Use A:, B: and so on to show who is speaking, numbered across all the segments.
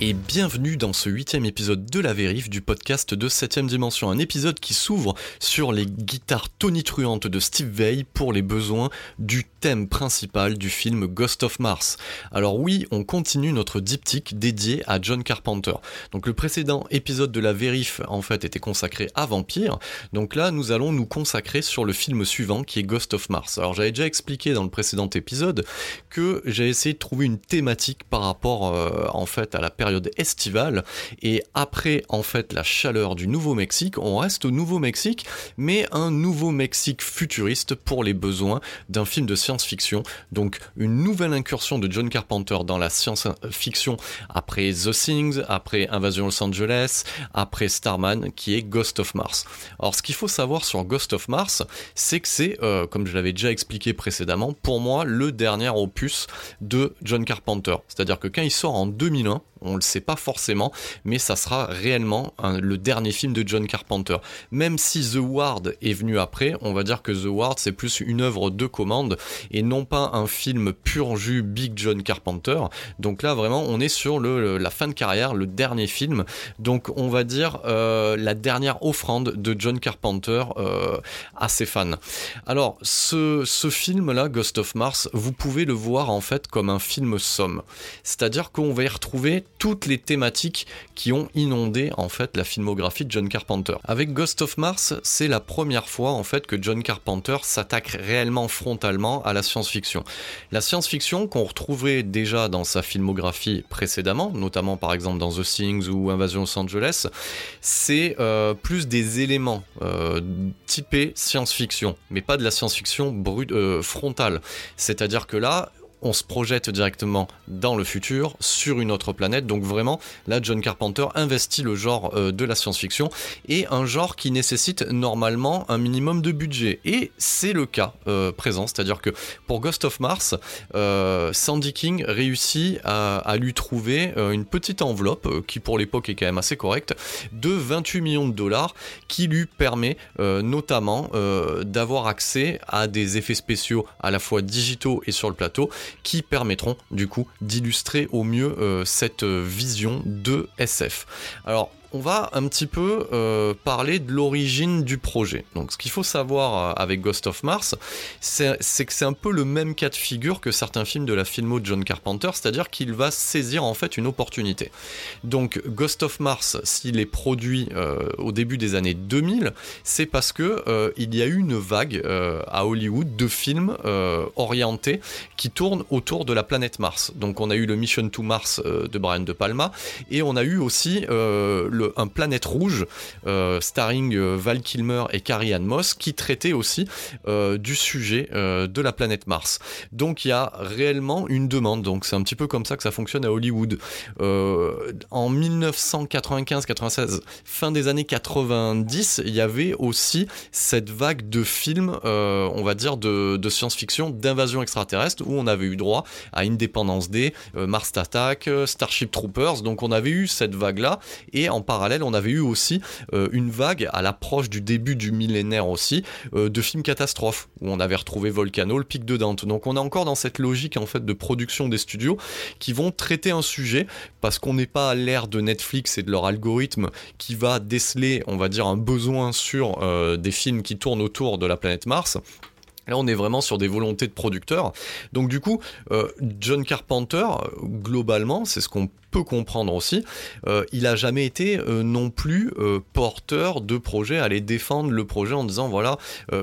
A: Et bienvenue dans ce huitième épisode de La Vérif du podcast de 7ème Dimension. Un épisode qui s'ouvre sur les guitares tonitruantes de Steve Vai pour les besoins du thème principal du film Ghost of Mars. Alors oui, on continue notre diptyque dédié à John Carpenter. Donc le précédent épisode de La Vérif en fait était consacré à Vampire. Donc là, nous allons nous consacrer sur le film suivant qui est Ghost of Mars. Alors j'avais déjà expliqué dans le précédent épisode que j'ai essayé de trouver une thématique par rapport euh, en fait à la période estivale et après en fait la chaleur du Nouveau-Mexique, on reste au Nouveau-Mexique mais un Nouveau-Mexique futuriste pour les besoins d'un film de science-fiction. Donc une nouvelle incursion de John Carpenter dans la science-fiction après The Things, après Invasion Los Angeles, après Starman qui est Ghost of Mars. Alors ce qu'il faut savoir sur Ghost of Mars, c'est que c'est, euh, comme je l'avais déjà expliqué précédemment, pour moi le dernier opus de John Carpenter. C'est-à-dire que quand il sort en 2001, on le sait pas forcément, mais ça sera réellement le dernier film de John Carpenter. Même si The Ward est venu après, on va dire que The Ward c'est plus une œuvre de commande et non pas un film pur jus Big John Carpenter. Donc là vraiment on est sur la fin de carrière, le dernier film. Donc on va dire euh, la dernière offrande de John Carpenter euh, à ses fans. Alors ce, ce film là, Ghost of Mars, vous pouvez le voir en fait comme un film somme. C'est-à-dire qu'on va y retrouver toutes les thématiques qui ont inondé en fait la filmographie de John Carpenter. Avec Ghost of Mars, c'est la première fois en fait que John Carpenter s'attaque réellement frontalement à la science-fiction. La science-fiction qu'on retrouvait déjà dans sa filmographie précédemment, notamment par exemple dans The Things ou Invasion Los Angeles, c'est euh, plus des éléments euh, typés science-fiction, mais pas de la science-fiction brute euh, frontale. C'est-à-dire que là, on se projette directement dans le futur, sur une autre planète. Donc vraiment, là, John Carpenter investit le genre euh, de la science-fiction et un genre qui nécessite normalement un minimum de budget. Et c'est le cas euh, présent, c'est-à-dire que pour Ghost of Mars, euh, Sandy King réussit à, lui trouver une petite enveloppe, qui pour l'époque est quand même assez correcte, de 28 millions de dollars, qui lui permet notamment d'avoir accès à des effets spéciaux à la fois digitaux et sur le plateau, qui permettront du coup d'illustrer au mieux euh, cette euh, vision de SF. Alors on va un petit peu euh, parler de l'origine du projet. Donc, ce qu'il faut savoir euh, avec Ghost of Mars, c'est que c'est un peu le même cas de figure que certains films de la filmo de John Carpenter, c'est-à-dire qu'il va saisir en fait une opportunité. Donc, Ghost of Mars, s'il est produit euh, au début des années 2000, c'est parce que il y a eu une vague à Hollywood de films orientés qui tournent autour de la planète Mars. Donc, on a eu le Mission to Mars de Brian De Palma et on a eu aussi le, un Planète Rouge, starring Val Kilmer et Carrie Ann Moss, qui traitait aussi du sujet de la planète Mars. Donc il y a réellement une demande. Donc c'est un petit peu comme ça que ça fonctionne à Hollywood. en 1995-96, fin des années 90, il y avait aussi cette vague de films, on va dire, de, de science-fiction, d'invasion extraterrestre, où on avait eu droit à Independence Day, Mars Attack, Starship Troopers. Donc on avait eu cette vague-là, et en parallèle, on avait eu aussi une vague à l'approche du début du millénaire aussi, de films catastrophes, où on avait retrouvé Volcano, le pic de Dante. Donc on est encore dans cette logique en fait de production des studios qui vont traiter un sujet parce qu'on n'est pas à l'ère de Netflix et de leur algorithme qui va déceler, on va dire, un besoin sur des films qui tournent autour de la planète Mars. Là, on est vraiment sur des volontés de producteurs. Donc, du coup, John Carpenter, globalement, c'est ce qu'on peut comprendre aussi, euh, il a jamais été euh, non plus euh, porteur de projet, aller défendre le projet en disant voilà,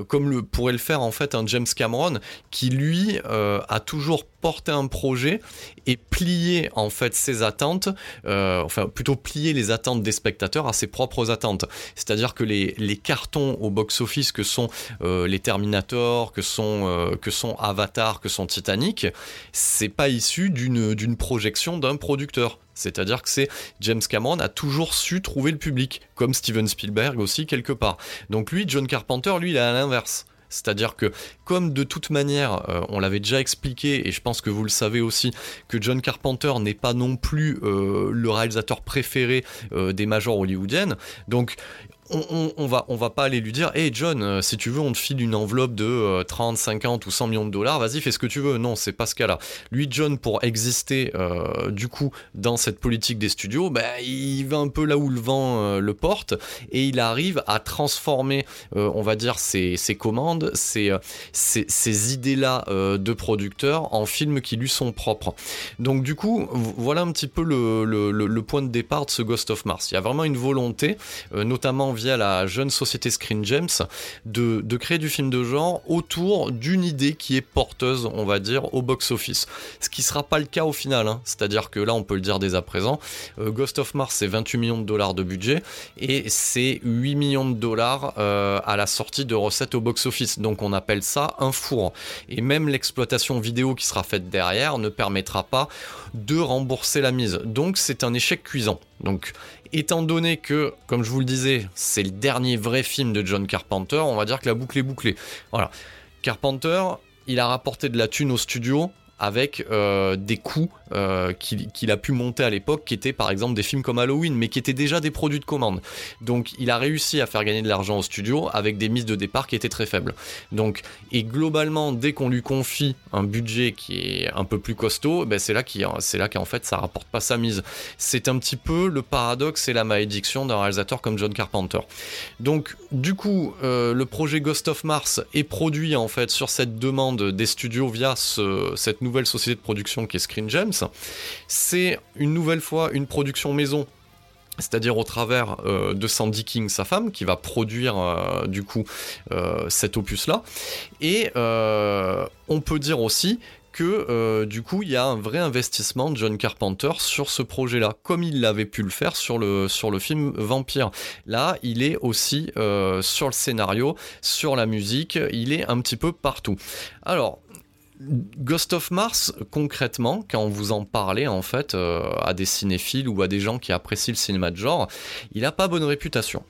A: comme le pourrait le faire en fait un James Cameron, qui lui a toujours porté un projet et plié en fait ses attentes, enfin plutôt plié les attentes des spectateurs à ses propres attentes. C'est-à-dire que les, les cartons au box-office que sont les Terminator, que sont, que sont Avatar, que sont Titanic, c'est pas issu d'une projection d'un producteur. C'est-à-dire que c'est James Cameron a toujours su trouver le public, comme Steven Spielberg aussi quelque part. Donc lui, John Carpenter, lui, il est à l'inverse. C'est-à-dire que, comme de toute manière, euh, on l'avait déjà expliqué, et je pense que vous le savez aussi, que John Carpenter n'est pas non plus euh, le réalisateur préféré euh, des majors hollywoodiennes, donc on, va, on va pas aller lui dire Hey John, euh, si tu veux, on te file une enveloppe de 30, euh, 50 ou 100 millions de dollars, vas-y, fais ce que tu veux. Non, c'est pas ce cas-là. Lui, John, pour exister euh, du coup dans cette politique des studios, bah, il va un peu là où le vent le porte et il arrive à transformer, on va dire, ses, commandes, ses, idées-là de producteur en films qui lui sont propres. Donc, du coup, voilà un petit peu le, le point de départ de ce Ghost of Mars. Il y a vraiment une volonté, notamment via la jeune société Screen Gems de, créer du film de genre autour d'une idée qui est porteuse, on va dire, au box-office. Ce qui sera pas le cas au final, hein. c'est-à-dire que là, on peut le dire dès à présent, euh, Ghost of Mars, c'est 28 millions de dollars de budget et c'est 8 millions de dollars euh, à la sortie de recettes au box-office. Donc on appelle ça un four. Et même l'exploitation vidéo qui sera faite derrière ne permettra pas de rembourser la mise. Donc c'est un échec cuisant. Donc étant donné que, comme je vous le disais, c'est le dernier vrai film de John Carpenter, on va dire que la boucle est bouclée. Voilà. Carpenter, il a rapporté de la thune au studio avec euh, des coûts euh, qu'il a pu monter à l'époque, qui étaient par exemple des films comme Halloween, mais qui étaient déjà des produits de commande. Donc il a réussi à faire gagner de l'argent au studio avec des mises de départ qui étaient très faibles. Donc, et globalement, dès qu'on lui confie un budget qui est un peu plus costaud, ben c'est là qu'en fait ça rapporte pas sa mise. C'est un petit peu le paradoxe et la malédiction d'un réalisateur comme John Carpenter. Donc du coup, euh, le projet Ghost of Mars est produit en fait sur cette demande des studios via cette nouvelle société de production qui est Screen Gems. C'est une nouvelle fois une production maison c'est-à-dire au travers euh, de Sandy King, sa femme, qui va produire euh, du coup euh, cet opus-là. Et on peut dire aussi que du coup il y a un vrai investissement de John Carpenter sur ce projet-là, comme il l'avait pu le faire sur le, sur le film Vampire. Là, il est aussi sur le scénario, sur la musique, il est un petit peu partout. Alors, Ghost of Mars, concrètement, quand vous en parlez en fait euh, à des cinéphiles ou à des gens qui apprécient le cinéma de genre, il n'a pas bonne réputation.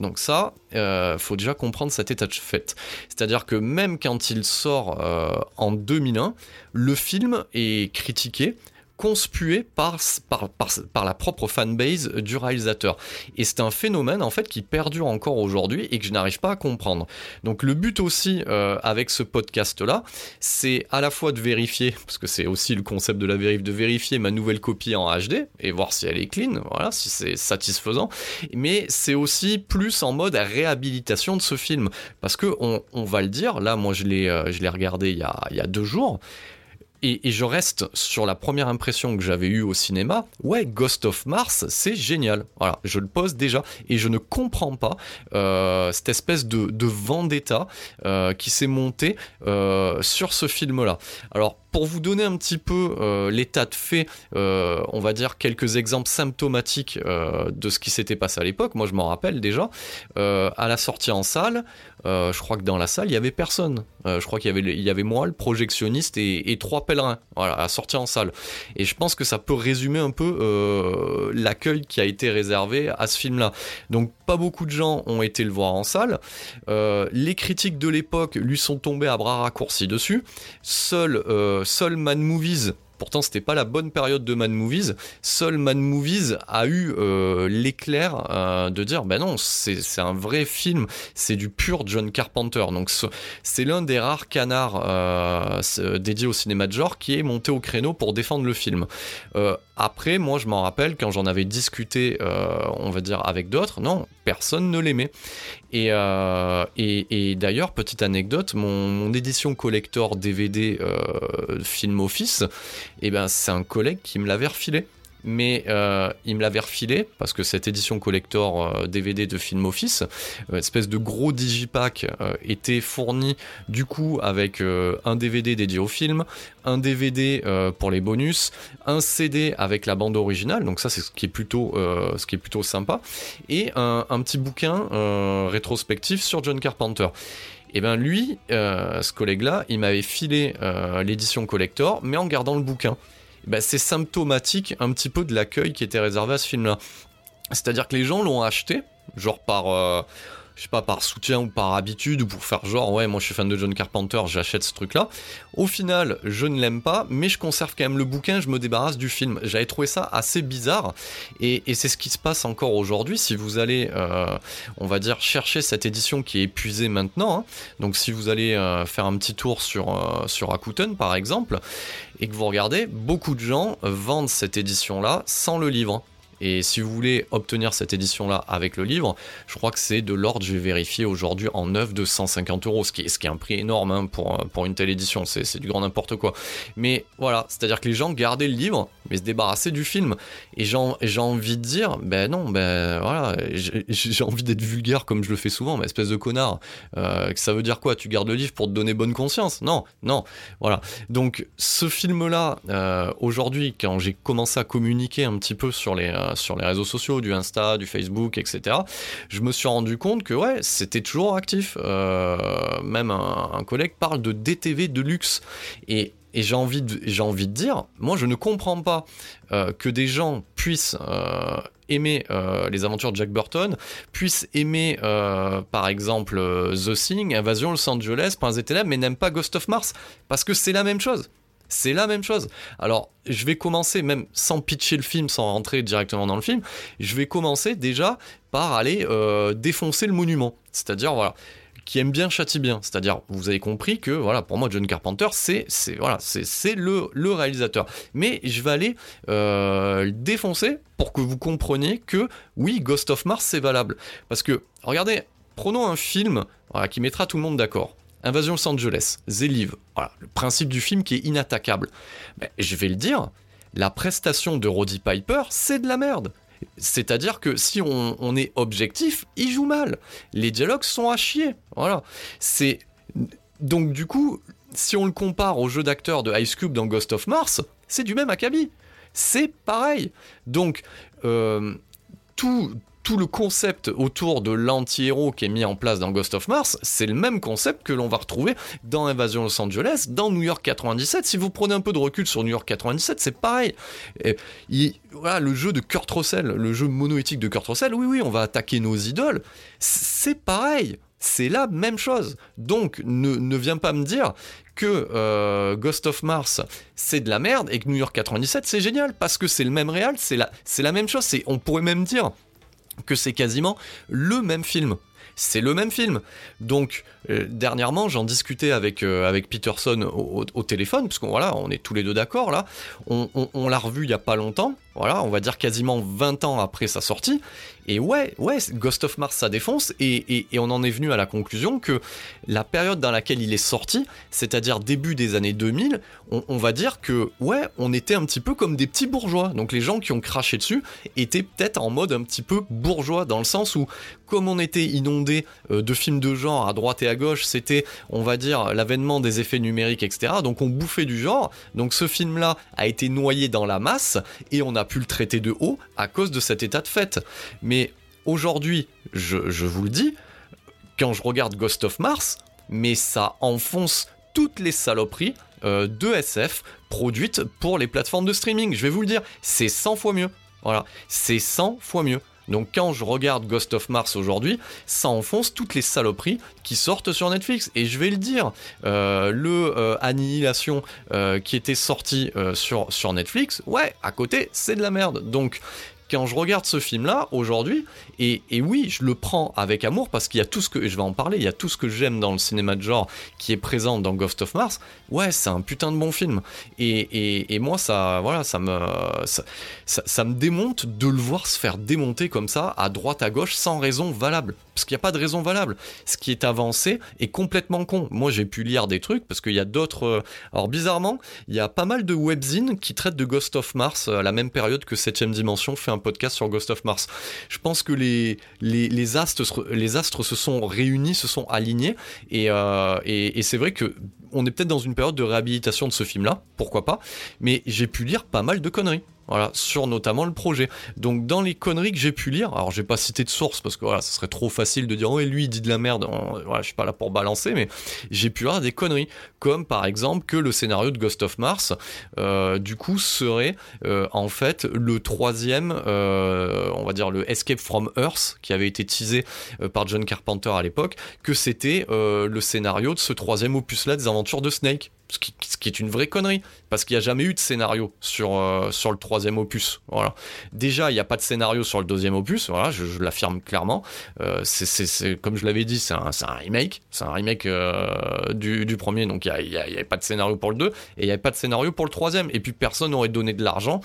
A: Donc ça, euh, faut déjà comprendre cet état de fait. C'est-à-dire que même quand il sort euh, en 2001, le film est critiqué conspué par, par, par, la propre fanbase du réalisateur. Et c'est un phénomène en fait qui perdure encore aujourd'hui et que je n'arrive pas à comprendre. Donc le but aussi euh, avec ce podcast-là, c'est à la fois de vérifier, parce que c'est aussi le concept de la vérif, de vérifier ma nouvelle copie en HD et voir si elle est clean, voilà, si c'est satisfaisant. Mais c'est aussi plus en mode réhabilitation de ce film. Parce que on, on va le dire, là moi je l'ai euh, regardé il y, a, il y a deux jours, et, je reste sur la première impression que j'avais eue au cinéma. Ouais, Ghost of Mars, c'est génial. Voilà, je le pose déjà et je ne comprends pas euh, cette espèce de, vendetta euh, qui s'est montée euh, sur ce film-là. Alors pour vous donner un petit peu euh, l'état de fait, euh, on va dire quelques exemples symptomatiques euh, de ce qui s'était passé à l'époque. Moi, je m'en rappelle déjà. à la sortie en salle, je crois que dans la salle, il y avait personne. je crois qu'il y avait, y avait moi, le projectionniste et, trois pèlerins. Voilà, à la sortie en salle. Et je pense que ça peut résumer un peu l'accueil qui a été réservé à ce film-là. Donc, pas beaucoup de gens ont été le voir en salle. les critiques de l'époque lui sont tombées à bras raccourcis dessus. Seul seul Man Movies Pourtant, c'était pas la bonne période de Man Movies. Seul Man Movies a eu euh, l'éclair euh, de dire ben non, c'est un vrai film, c'est du pur John Carpenter. Donc c'est l'un des rares canards euh, dédiés au cinéma de genre qui est monté au créneau pour défendre le film. après, moi, je m'en rappelle quand j'en avais discuté, on va dire avec d'autres, non, personne ne l'aimait. Euh, et, d'ailleurs, petite anecdote, mon, édition collector DVD euh, Film Office, eh ben, c'est un collègue qui me l'avait refilé mais euh, il me l'avait refilé parce que cette édition collector DVD euh, de Film Office, euh, espèce de gros digipack, était fourni du coup avec un DVD dédié au film, un DVD pour les bonus, un CD avec la bande originale, donc ça c'est ce qui est plutôt, ce qui est plutôt sympa, et un, un petit bouquin rétrospectif sur John Carpenter. Et bien lui, ce collègue-là, il m'avait filé l'édition collector, mais en gardant le bouquin. Bah, c'est symptomatique un petit peu de l'accueil qui était réservé à ce film-là. C'est-à-dire que les gens l'ont acheté, genre par, euh, je sais pas, par soutien ou par habitude, ou pour faire genre, ouais, moi je suis fan de John Carpenter, j'achète ce truc-là. Au final, je ne l'aime pas, mais je conserve quand même le bouquin, je me débarrasse du film. J'avais trouvé ça assez bizarre, et, c'est ce qui se passe encore aujourd'hui. Si vous allez, euh, on va dire, chercher cette édition qui est épuisée maintenant, hein. donc si vous allez euh, faire un petit tour sur, Rakuten par exemple, et que vous regardez, beaucoup de gens vendent cette édition-là sans le livre. Et si vous voulez obtenir cette édition-là avec le livre, je crois que c'est de l'ordre, je vais vérifier aujourd'hui, en neuf de 150 euros, ce qui est, un prix énorme hein, pour, pour une telle édition, c'est du grand n'importe quoi. Mais voilà, c'est-à-dire que les gens gardaient le livre, mais se débarrassaient du film. Et j'ai envie de dire, ben non, ben voilà, j'ai envie d'être vulgaire comme je le fais souvent, mais espèce de connard. Euh, ça veut dire quoi? Tu gardes le livre pour te donner bonne conscience? Non, non, voilà. Donc ce film-là, euh, aujourd'hui, quand j'ai commencé à communiquer un petit peu sur les... Euh, sur les réseaux sociaux, du Insta, du Facebook, etc., je me suis rendu compte que ouais, c'était toujours actif. Euh, même un, collègue parle de DTV de luxe. Et, j'ai envie, de, j'ai envie de dire, moi je ne comprends pas euh, que des gens puissent euh, aimer les aventures de Jack Burton, puissent aimer par exemple The Thing, Invasion Los Angeles, des Ténèbres, mais n'aiment pas Ghost of Mars, parce que c'est la même chose. C'est la même chose. Alors, je vais commencer, même sans pitcher le film, sans rentrer directement dans le film, je vais commencer déjà par aller euh, défoncer le monument. C'est-à-dire, voilà, qui aime bien châtie bien. C'est-à-dire, vous avez compris que, voilà, pour moi, John Carpenter, c'est, voilà, c'est, le, le, réalisateur. Mais je vais aller euh, défoncer pour que vous compreniez que, oui, Ghost of Mars, c'est valable. Parce que, regardez, prenons un film qui mettra tout le monde d'accord. Invasion Los Angeles, Zeliv, voilà, le principe du film qui est inattaquable. Mais je vais le dire, la prestation de Roddy Piper, c'est de la merde. C'est-à-dire que si on, est objectif, il joue mal. Les dialogues sont à chier. Voilà. C'est donc du coup, si on le compare au jeu d'acteur de Ice Cube dans Ghost of Mars, c'est du même acabit. C'est pareil. Donc euh, tout, tout le concept autour de l'anti-héros qui est mis en place dans Ghost of Mars, c'est le même concept que l'on va retrouver dans Invasion Los Angeles, dans New York 97. Si vous prenez un peu de recul sur New York 97, c'est pareil. le jeu de Kurt Russell, le jeu monoéthique de Kurt Russell, oui, oui, on va attaquer nos idoles. C'est pareil. C'est la même chose. Donc, ne, viens pas me dire que euh, Ghost of Mars c'est de la merde et que New York 97 c'est génial parce que c'est le même réal, c'est la, la même chose. On pourrait même dire que c'est quasiment le même film. C'est le même film. Donc, euh, dernièrement, j'en discutais avec, euh, avec Peterson au, téléphone, parce qu'on voilà, on est tous les deux d'accord là. On, l'a revu il y a pas longtemps, voilà, on va dire quasiment 20 ans après sa sortie. Et ouais, ouais, Ghost of Mars ça défonce, et, on en est venu à la conclusion que la période dans laquelle il est sorti, c'est-à-dire début des années 2000, on, va dire que ouais, on était un petit peu comme des petits bourgeois. Donc les gens qui ont craché dessus étaient peut-être en mode un petit peu bourgeois, dans le sens où, comme on était inondé inondé de films de genre à droite et à gauche, c'était, on va dire, l'avènement des effets numériques, etc. Donc on bouffait du genre. Donc ce film-là a été noyé dans la masse et on a pu le traiter de haut à cause de cet état de fait. Mais aujourd'hui, je, vous le dis, quand je regarde Ghost of Mars, mais ça enfonce toutes les saloperies euh, de SF produites pour les plateformes de streaming. Je vais vous le dire, c'est 100 fois mieux. Voilà, c'est 100 fois mieux. Donc quand je regarde Ghost of Mars aujourd'hui, ça enfonce toutes les saloperies qui sortent sur Netflix. Et je vais le dire, euh, le euh, Annihilation qui était sorti sur, sur Netflix, ouais, à côté, c'est de la merde. Donc quand je regarde ce film-là aujourd'hui, et, oui, je le prends avec amour parce qu'il y a tout ce que, je vais en parler, il y a tout ce que j'aime dans le cinéma de genre qui est présent dans Ghost of Mars. Ouais, c'est un putain de bon film. Et, moi, ça, voilà, ça me, ça, me démonte de le voir se faire démonter comme ça, à droite, à gauche, sans raison valable. Parce qu'il n'y a pas de raison valable. Ce qui est avancé est complètement con. Moi, j'ai pu lire des trucs parce qu'il y a d'autres. Euh, alors, bizarrement, il y a pas mal de webzines qui traitent de Ghost of Mars à la même période que 7ème Dimension fait un podcast sur Ghost of Mars. Je pense que les, les, astres, les astres se sont réunis, se sont alignés, et, euh, et, et c'est vrai que on est peut-être dans une période de réhabilitation de ce film-là, pourquoi pas, mais j'ai pu lire pas mal de conneries. Voilà, sur notamment le projet. Donc dans les conneries que j'ai pu lire, alors j'ai pas cité de source parce que voilà, ce serait trop facile de dire oh lui il dit de la merde, voilà, je suis pas là pour balancer, mais j'ai pu lire des conneries, comme par exemple que le scénario de Ghost of Mars, euh, du coup serait euh, en fait le troisième, euh, on va dire le Escape from Earth qui avait été teasé par John Carpenter à l'époque, que c'était le scénario de ce troisième opus là des aventures de Snake ce qui, est une vraie connerie, parce qu'il n'y a jamais eu de scénario sur, euh, sur le troisième opus. Voilà. Déjà, il n'y a pas de scénario sur le deuxième opus, voilà, je, l'affirme clairement. Euh, comme je l'avais dit, c'est un, un, remake, c'est un remake euh, du, du, premier, donc il n'y avait pas de scénario pour le 2, et il n'y avait pas de scénario pour le troisième, et puis personne n'aurait donné de l'argent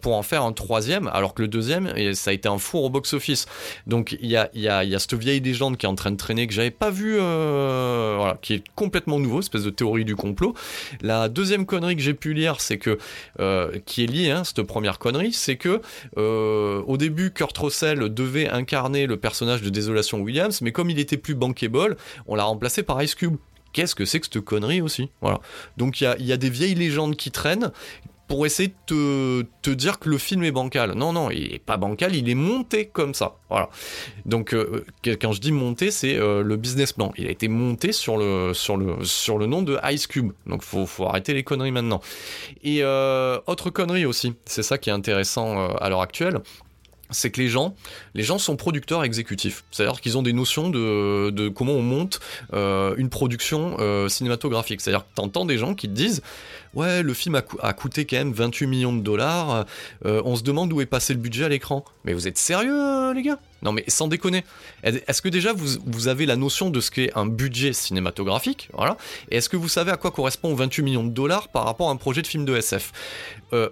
A: pour en faire un troisième, alors que le deuxième, ça a été un four au box-office. Donc il y a, y, a, y a cette vieille légende qui est en train de traîner, que j'avais pas vu, voilà, qui est complètement nouveau, espèce de théorie du complot la deuxième connerie que j'ai pu lire, c'est que, euh, qui est liée, hein, cette première connerie, c'est que euh, au début, Kurt Russell devait incarner le personnage de Désolation Williams, mais comme il était plus bankable, on l'a remplacé par Ice Cube. Qu'est-ce que c'est que cette connerie aussi? Voilà. Donc il y y a, des vieilles légendes qui traînent pour essayer de te, dire que le film est bancal. Non, non, il est pas bancal, il est monté comme ça. Voilà. Donc, euh, quand je dis monté, c'est euh, le business plan. Il a été monté sur le, nom de Ice Cube. Donc, faut, faut arrêter les conneries maintenant. Et euh, autre connerie aussi, c'est ça qui est intéressant à l'heure actuelle c'est que les gens, les gens sont producteurs exécutifs. C'est-à-dire qu'ils ont des notions de, comment on monte une production cinématographique. C'est-à-dire que t'entends des gens qui te disent Ouais, le film a, coûté quand même 28 millions de dollars, euh, on se demande où est passé le budget à l'écran. Mais vous êtes sérieux, les gars? Non, mais sans déconner. Est-ce que déjà vous, vous avez la notion de ce qu'est un budget cinématographique? Voilà. Et est-ce que vous savez à quoi correspond 28 millions de dollars par rapport à un projet de film de SF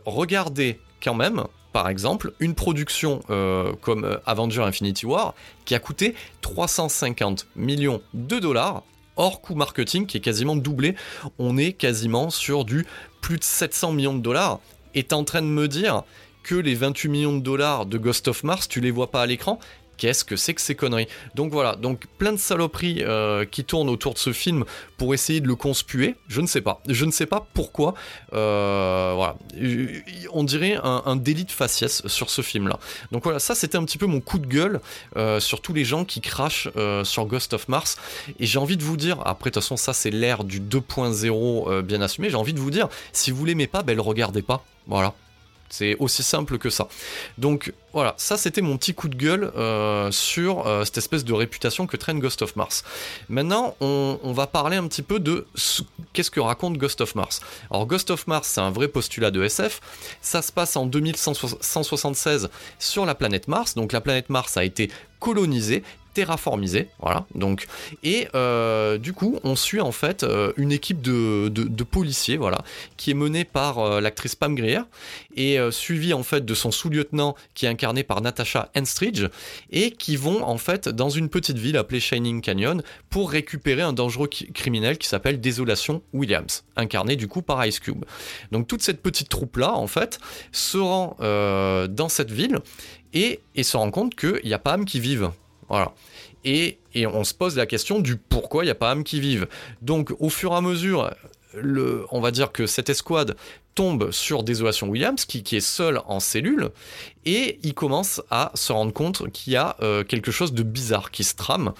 A: Regardez quand même par exemple, une production euh, comme euh, Avenger Infinity War qui a coûté 350 millions de dollars hors coût marketing qui est quasiment doublé. On est quasiment sur du plus de 700 millions de dollars. Est en train de me dire que les 28 millions de dollars de Ghost of Mars, tu les vois pas à l'écran qu'est-ce que c'est que ces conneries Donc voilà, donc plein de saloperies euh, qui tournent autour de ce film pour essayer de le conspuer. Je ne sais pas. Je ne sais pas pourquoi. Euh, voilà. On dirait un, délit de faciès sur ce film-là. Donc voilà, ça c'était un petit peu mon coup de gueule euh, sur tous les gens qui crachent sur Ghost of Mars. Et j'ai envie de vous dire, après de toute façon ça c'est l'ère du 2.0 bien assumé, j'ai envie de vous dire, si vous l'aimez pas, ben le regardez pas. Voilà, c'est aussi simple que ça. Donc voilà, ça c'était mon petit coup de gueule euh, sur euh, cette espèce de réputation que traîne Ghost of Mars. Maintenant, on, va parler un petit peu de qu'est-ce que raconte Ghost of Mars. Alors Ghost of Mars, c'est un vrai postulat de SF. Ça se passe en 2176 sur la planète Mars. Donc la planète Mars a été colonisée terraformisé, voilà. Donc et euh, du coup, on suit en fait euh, une équipe de, policiers, voilà, qui est menée par euh, l'actrice Pam Grier et suivie en fait de son sous-lieutenant qui est incarné par Natasha Henstridge et qui vont en fait dans une petite ville appelée Shining Canyon pour récupérer un dangereux criminel qui s'appelle Désolation Williams, incarné du coup par Ice Cube. Donc toute cette petite troupe là, en fait, se rend dans cette ville et, et se rend compte qu'il n'y a pas âme qui vive Voilà. Et, on se pose la question du pourquoi il n'y a pas âme qui vive. Donc au fur et à mesure, on va dire que cette escouade tombe sur Désolation Williams, qui, qui, est seul en cellule, et il commence à se rendre compte qu'il y a euh, quelque chose de bizarre qui se trame.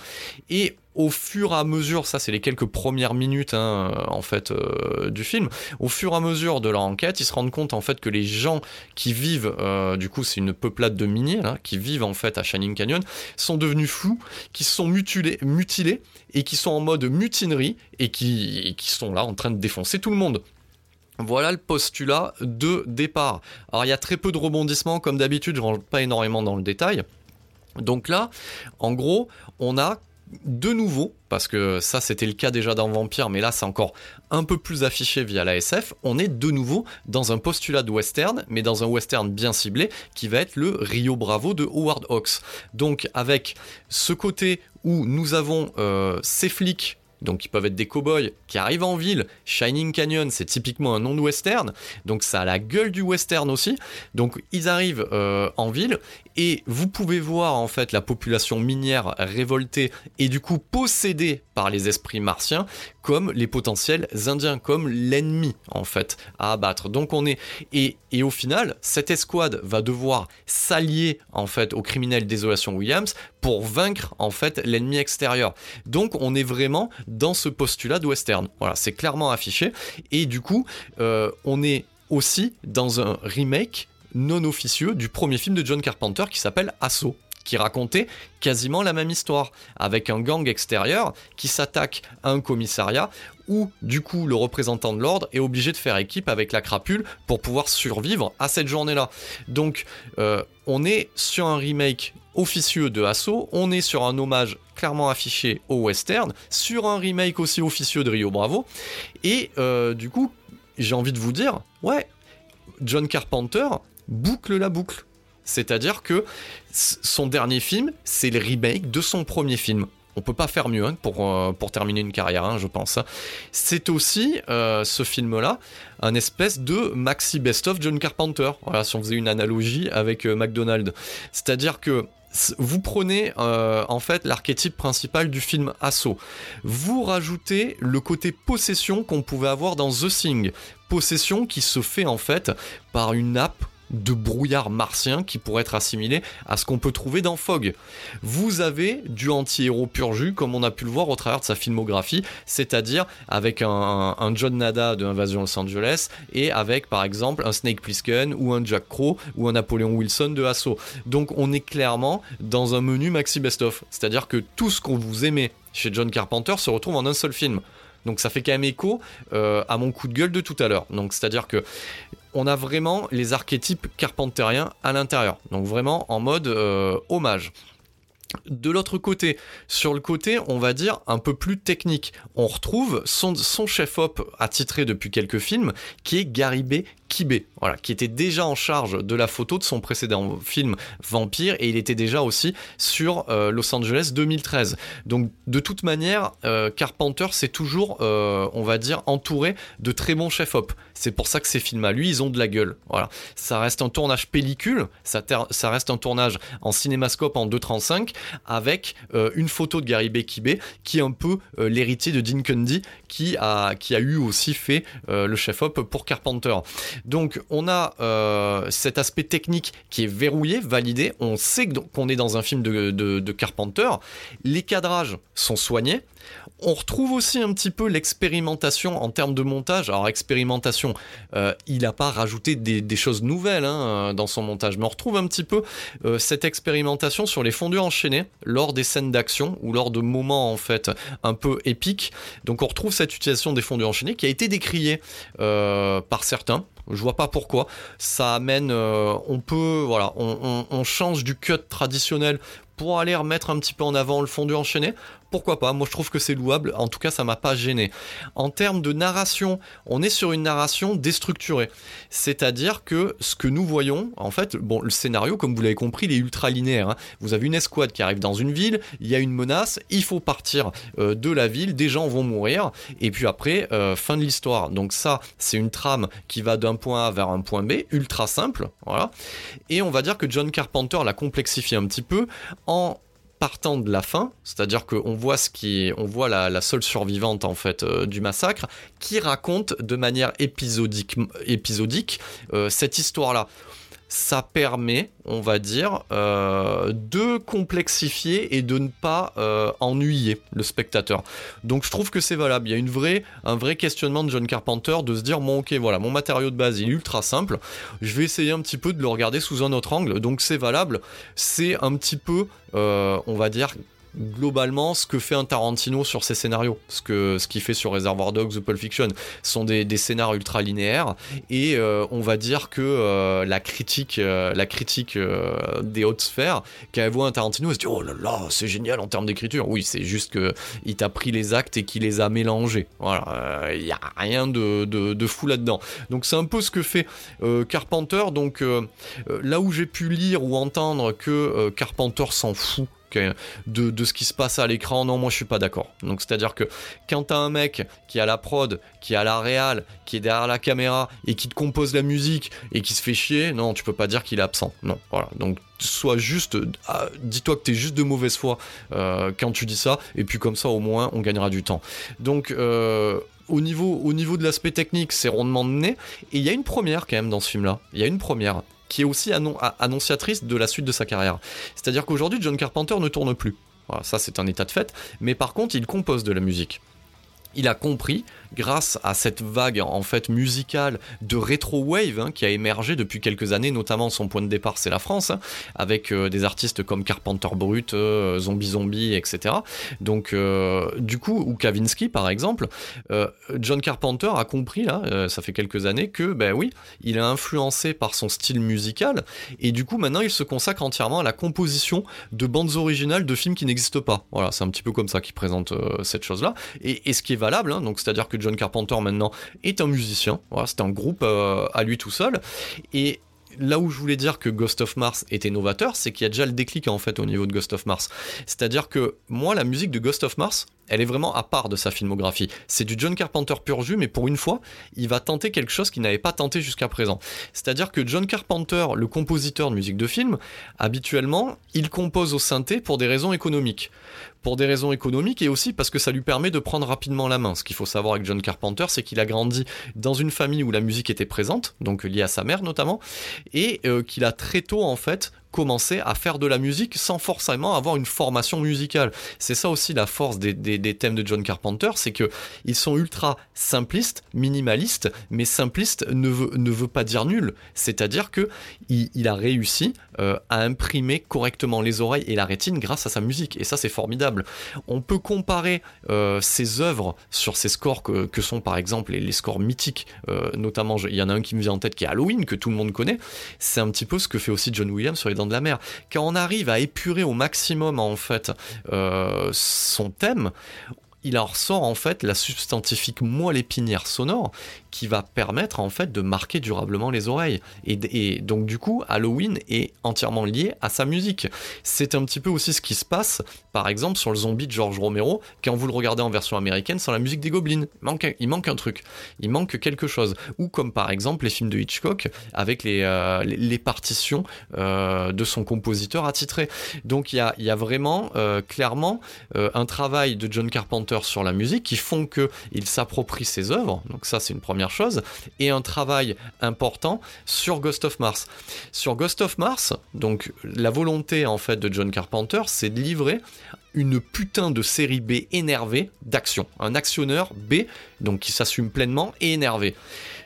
A: Et au fur et à mesure, ça c'est les quelques premières minutes hein, en fait euh, du film, au fur et à mesure de leur enquête, ils se rendent compte en fait que les gens qui vivent, euh, du coup c'est une peuplade de miniers qui vivent en fait à Shining Canyon, sont devenus fous, qui sont mutilés, mutilés et qui sont en mode mutinerie et qui, et qui sont là en train de défoncer tout le monde. Voilà le postulat de départ. Alors il y a très peu de rebondissements comme d'habitude, je rentre pas énormément dans le détail. Donc là, en gros, on a de nouveau, parce que ça c'était le cas déjà dans Vampire, mais là c'est encore un peu plus affiché via la SF, on est de nouveau dans un postulat de western, mais dans un western bien ciblé, qui va être le Rio Bravo de Howard Hawks. Donc avec ce côté où nous avons euh, ces flics donc ils peuvent être des cow-boys qui arrivent en ville. Shining Canyon, c'est typiquement un nom de western, donc ça a la gueule du western aussi. Donc ils arrivent euh, en ville et vous pouvez voir en fait la population minière révoltée et du coup possédée par les esprits martiens comme les potentiels indiens, comme l'ennemi en fait à abattre. Donc on est et, et au final cette escouade va devoir s'allier en fait aux criminels Désolation Williams pour vaincre en fait l'ennemi extérieur. Donc on est vraiment dans ce postulat de western. Voilà, c'est clairement affiché et du coup euh, on est aussi dans un remake non officieux du premier film de John Carpenter qui s'appelle Assaut qui racontait quasiment la même histoire, avec un gang extérieur qui s'attaque à un commissariat où du coup le représentant de l'ordre est obligé de faire équipe avec la crapule pour pouvoir survivre à cette journée-là. Donc euh, on est sur un remake officieux de Assaut, on est sur un hommage clairement affiché au western, sur un remake aussi officieux de Rio Bravo, et euh, du coup j'ai envie de vous dire, ouais, John Carpenter, boucle la boucle. C'est-à-dire que son dernier film, c'est le remake de son premier film. On peut pas faire mieux hein, pour, euh, pour terminer une carrière, hein, je pense. C'est aussi, euh, ce film-là, un espèce de maxi best-of John Carpenter. Si on faisait une analogie avec euh, McDonald's. C'est-à-dire que vous prenez en fait l'archétype principal du film Assaut. Vous rajoutez le côté possession qu'on pouvait avoir dans The Thing. Possession qui se fait en fait par une nappe de brouillard martien qui pourrait être assimilé à ce qu'on peut trouver dans Fog. Vous avez du anti-héros pur jus comme on a pu le voir au travers de sa filmographie, c'est-à-dire avec un, John Nada de Invasion Los Angeles et avec par exemple un Snake Plissken ou un Jack Crow ou un Napoléon Wilson de Assaut. Donc on est clairement dans un menu maxi best-of, c'est-à-dire que tout ce qu'on vous aimait chez John Carpenter se retrouve en un seul film. Donc ça fait quand même écho euh, à mon coup de gueule de tout à l'heure. Donc c'est-à-dire que on a vraiment les archétypes carpentériens à l'intérieur. Donc vraiment en mode euh, hommage. De l'autre côté, sur le côté, on va dire un peu plus technique, on retrouve son, chef-op attitré depuis quelques films, qui est Garibé Kibé, voilà, qui était déjà en charge de la photo de son précédent film Vampire et il était déjà aussi sur euh, Los Angeles 2013. Donc de toute manière, euh, Carpenter s'est toujours, euh, on va dire, entouré de très bons chefs-op. C'est pour ça que ces films à lui, ils ont de la gueule. Voilà, ça reste un tournage pellicule, ça, reste un tournage en cinémascope en 2.35 avec une photo de Gary Bekibé qui est un peu l'héritier de Dean Cundy qui a, qui a eu aussi fait le chef-op pour Carpenter. Donc on a euh, cet aspect technique qui est verrouillé, validé. On sait qu'on est dans un film de Carpenter. Les cadrages sont soignés. On retrouve aussi un petit peu l'expérimentation en termes de montage. Alors expérimentation, euh, il n'a pas rajouté des, choses nouvelles hein, dans son montage, mais on retrouve un petit peu euh, cette expérimentation sur les fondus enchaînés lors des scènes d'action ou lors de moments en fait un peu épiques. Donc on retrouve cette utilisation des fondus enchaînés qui a été décriée euh, par certains. Je vois pas pourquoi. Ça amène, on peut, voilà, on, change du cut traditionnel pour aller remettre un petit peu en avant le fondu enchaîné pourquoi pas Moi, je trouve que c'est louable. En tout cas, ça m'a pas gêné. En termes de narration, on est sur une narration déstructurée. C'est-à-dire que ce que nous voyons, en fait, bon, le scénario, comme vous l'avez compris, il est ultra linéaire. Hein. Vous avez une escouade qui arrive dans une ville, il y a une menace, il faut partir euh, de la ville, des gens vont mourir, et puis après, euh, fin de l'histoire. Donc ça, c'est une trame qui va d'un point A vers un point B, ultra simple, voilà. Et on va dire que John Carpenter l'a complexifié un petit peu en partant de la fin, c'est-à-dire qu'on voit ce qui, on voit la, seule survivante en fait euh, du massacre, qui raconte de manière épisodique, euh, cette histoire-là ça permet, on va dire, euh, de complexifier et de ne pas euh, ennuyer le spectateur. Donc je trouve que c'est valable. Il y a une vraie, un vrai questionnement de John Carpenter de se dire bon ok voilà mon matériau de base est ultra simple. Je vais essayer un petit peu de le regarder sous un autre angle. Donc c'est valable. C'est un petit peu, euh, on va dire globalement ce que fait un Tarantino sur ses scénarios, ce que qu'il fait sur Reservoir Dogs ou Pulp Fiction, sont des, des scénars ultra linéaires et euh, on va dire que euh, la critique euh, des hautes sphères quand elle voit un Tarantino elle se dit oh là là c'est génial en termes d'écriture. Oui c'est juste que il t'a pris les actes et qu'il les a mélangés. Voilà il y a rien de fou là-dedans. Donc c'est un peu ce que fait Carpenter. Donc là où j'ai pu lire ou entendre que Carpenter s'en fout de, ce qui se passe à l'écran, non, moi je suis pas d'accord. Donc c'est-à-dire que quand t'as un mec qui a la prod, qui a la réal, qui est derrière la caméra et qui te compose la musique et qui se fait chier, non, tu peux pas dire qu'il est absent. Non, voilà. Donc sois juste, ah, dis-toi que t'es juste de mauvaise foi euh, quand tu dis ça, et puis comme ça au moins on gagnera du temps. Donc euh, au niveau, au niveau de l'aspect technique, c'est rondement mené, et il y a une première quand même dans ce film-là. Il y a une première qui est aussi annonciatrice de la suite de sa carrière. C'est-à-dire qu'aujourd'hui, John Carpenter ne tourne plus. Ça c'est un état de fait, mais par contre, il compose de la musique il a compris, grâce à cette vague en fait musicale de rétro wave hein, qui a émergé depuis quelques années, notamment son point de départ c'est la France, hein, avec euh, des artistes comme Carpenter Brut, euh, Zombie Zombie, etc. Donc euh, du coup, ou Kavinsky par exemple, John Carpenter a compris là, ça fait quelques années que ben oui, il est influencé par son style musical et du coup maintenant il se consacre entièrement à la composition de bandes originales de films qui n'existent pas. Voilà, c'est un petit peu comme ça qu'il présente cette chose là. Et, ce qui est valable, hein. donc c'est-à-dire que John Carpenter maintenant est un musicien, voilà, c'est un groupe euh, à lui tout seul, et là où je voulais dire que Ghost of Mars était novateur, c'est qu'il y a déjà le déclic en fait au niveau de Ghost of Mars. C'est-à-dire que moi, la musique de Ghost of Mars, elle est vraiment à part de sa filmographie. C'est du John Carpenter pur jus, mais pour une fois, il va tenter quelque chose qu'il n'avait pas tenté jusqu'à présent. C'est-à-dire que John Carpenter, le compositeur de musique de film, habituellement, il compose au synthé pour des raisons économiques. Pour des raisons économiques et aussi parce que ça lui permet de prendre rapidement la main. Ce qu'il faut savoir avec John Carpenter, c'est qu'il a grandi dans une famille où la musique était présente, donc liée à sa mère notamment, et euh, qu'il a très tôt en fait commencer à faire de la musique sans forcément avoir une formation musicale. C'est ça aussi la force des, thèmes de John Carpenter, c'est que ils sont ultra simplistes, minimalistes, mais simpliste ne veut, ne veut pas dire nul. C'est-à-dire que il, a réussi euh, à imprimer correctement les oreilles et la rétine grâce à sa musique. Et ça, c'est formidable. On peut comparer euh, ses œuvres sur ses scores que, sont par exemple les, scores mythiques, euh, notamment il y en a un qui me vient en tête qui est Halloween, que tout le monde connaît. C'est un petit peu ce que fait aussi John Williams sur les de la mer. Quand on arrive à épurer au maximum en fait euh, son thème, il en ressort en fait la substantifique moelle épinière sonore qui va permettre en fait de marquer durablement les oreilles. Et, donc du coup, Halloween est entièrement lié à sa musique. C'est un petit peu aussi ce qui se passe, par exemple, sur le zombie de George Romero, quand vous le regardez en version américaine sans la musique des Goblins. Il manque, un truc, il manque quelque chose. Ou comme par exemple les films de Hitchcock avec les, euh, partitions euh, de son compositeur attitré. Donc il y a, y a, vraiment euh, clairement un travail de John Carpenter sur la musique qui font qu'il s'approprie ses œuvres. Donc ça c'est une première chose, et un travail important sur Ghost of Mars. Sur Ghost of Mars, donc la volonté en fait de John Carpenter, c'est de livrer une putain de série B énervée d'action. Un actionneur B, donc qui s'assume pleinement et énervé.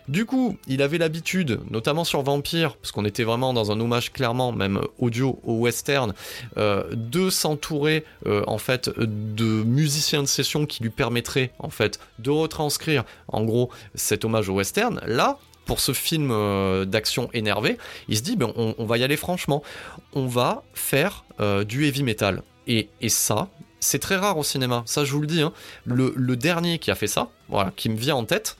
A: Du coup, il avait l'habitude, notamment sur Vampire, parce qu'on était vraiment dans un hommage clairement, même audio au western, euh, de s'entourer euh, en fait de musiciens de session qui lui permettraient en fait de retranscrire en gros cet hommage au western. Là, pour ce film euh, d'action énervé, il se dit ben, on, va y aller franchement, on va faire du heavy metal. Et, ça, c'est très rare au cinéma. Ça, je vous le dis. Hein. Le, le, dernier qui a fait ça, voilà, qui me vient en tête,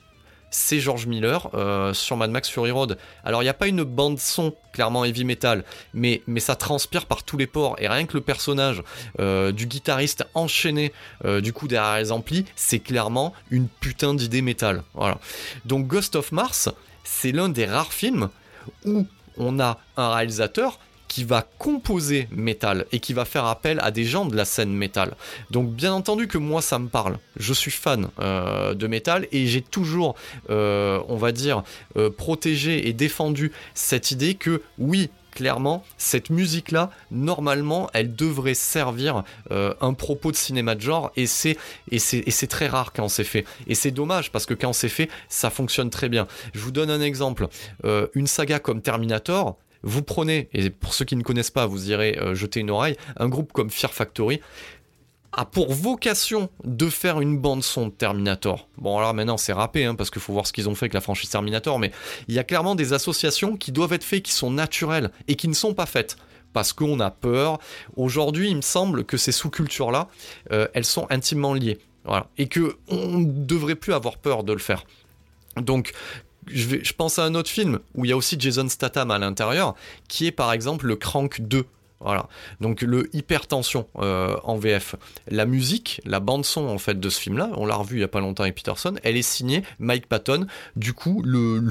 A: c'est George Miller euh, sur Mad Max Fury Road. Alors il n'y a pas une bande son clairement heavy metal, mais, mais ça transpire par tous les ports et rien que le personnage euh, du guitariste enchaîné euh, du coup derrière les amplis, c'est clairement une putain d'idée métal. Donc Ghost of Mars, c'est l'un des rares films où on a un réalisateur qui va composer métal et qui va faire appel à des gens de la scène métal. Donc bien entendu que moi ça me parle. Je suis fan euh, de métal et j'ai toujours, euh, on va dire, euh, protégé et défendu cette idée que oui, clairement, cette musique-là, normalement, elle devrait servir un propos de cinéma de genre, et c'est et c'est très rare quand c'est fait. Et c'est dommage parce que quand c'est fait, ça fonctionne très bien. Je vous donne un exemple. une saga comme Terminator, vous prenez, et pour ceux qui ne connaissent pas, vous irez euh, jeter une oreille, un groupe comme Fear Factory a pour vocation de faire une bande son de Terminator. Bon alors maintenant c'est râpé hein, parce qu'il faut voir ce qu'ils ont fait avec la franchise Terminator, mais il y a clairement des associations qui doivent être faites, qui sont naturelles et qui ne sont pas faites parce qu'on a peur. Aujourd'hui, il me semble que ces sous-cultures-là, euh, elles sont intimement liées. Voilà. Et que on ne devrait plus avoir peur de le faire. Donc, je, pense à un autre film où il y a aussi Jason Statham à l'intérieur, qui est par exemple le Crank 2. Voilà. Donc le hypertension euh, en VF. La musique, la bande son en fait de ce film-là, on l'a revu il y a pas longtemps avec Peterson, elle est signée Mike Patton, du coup le,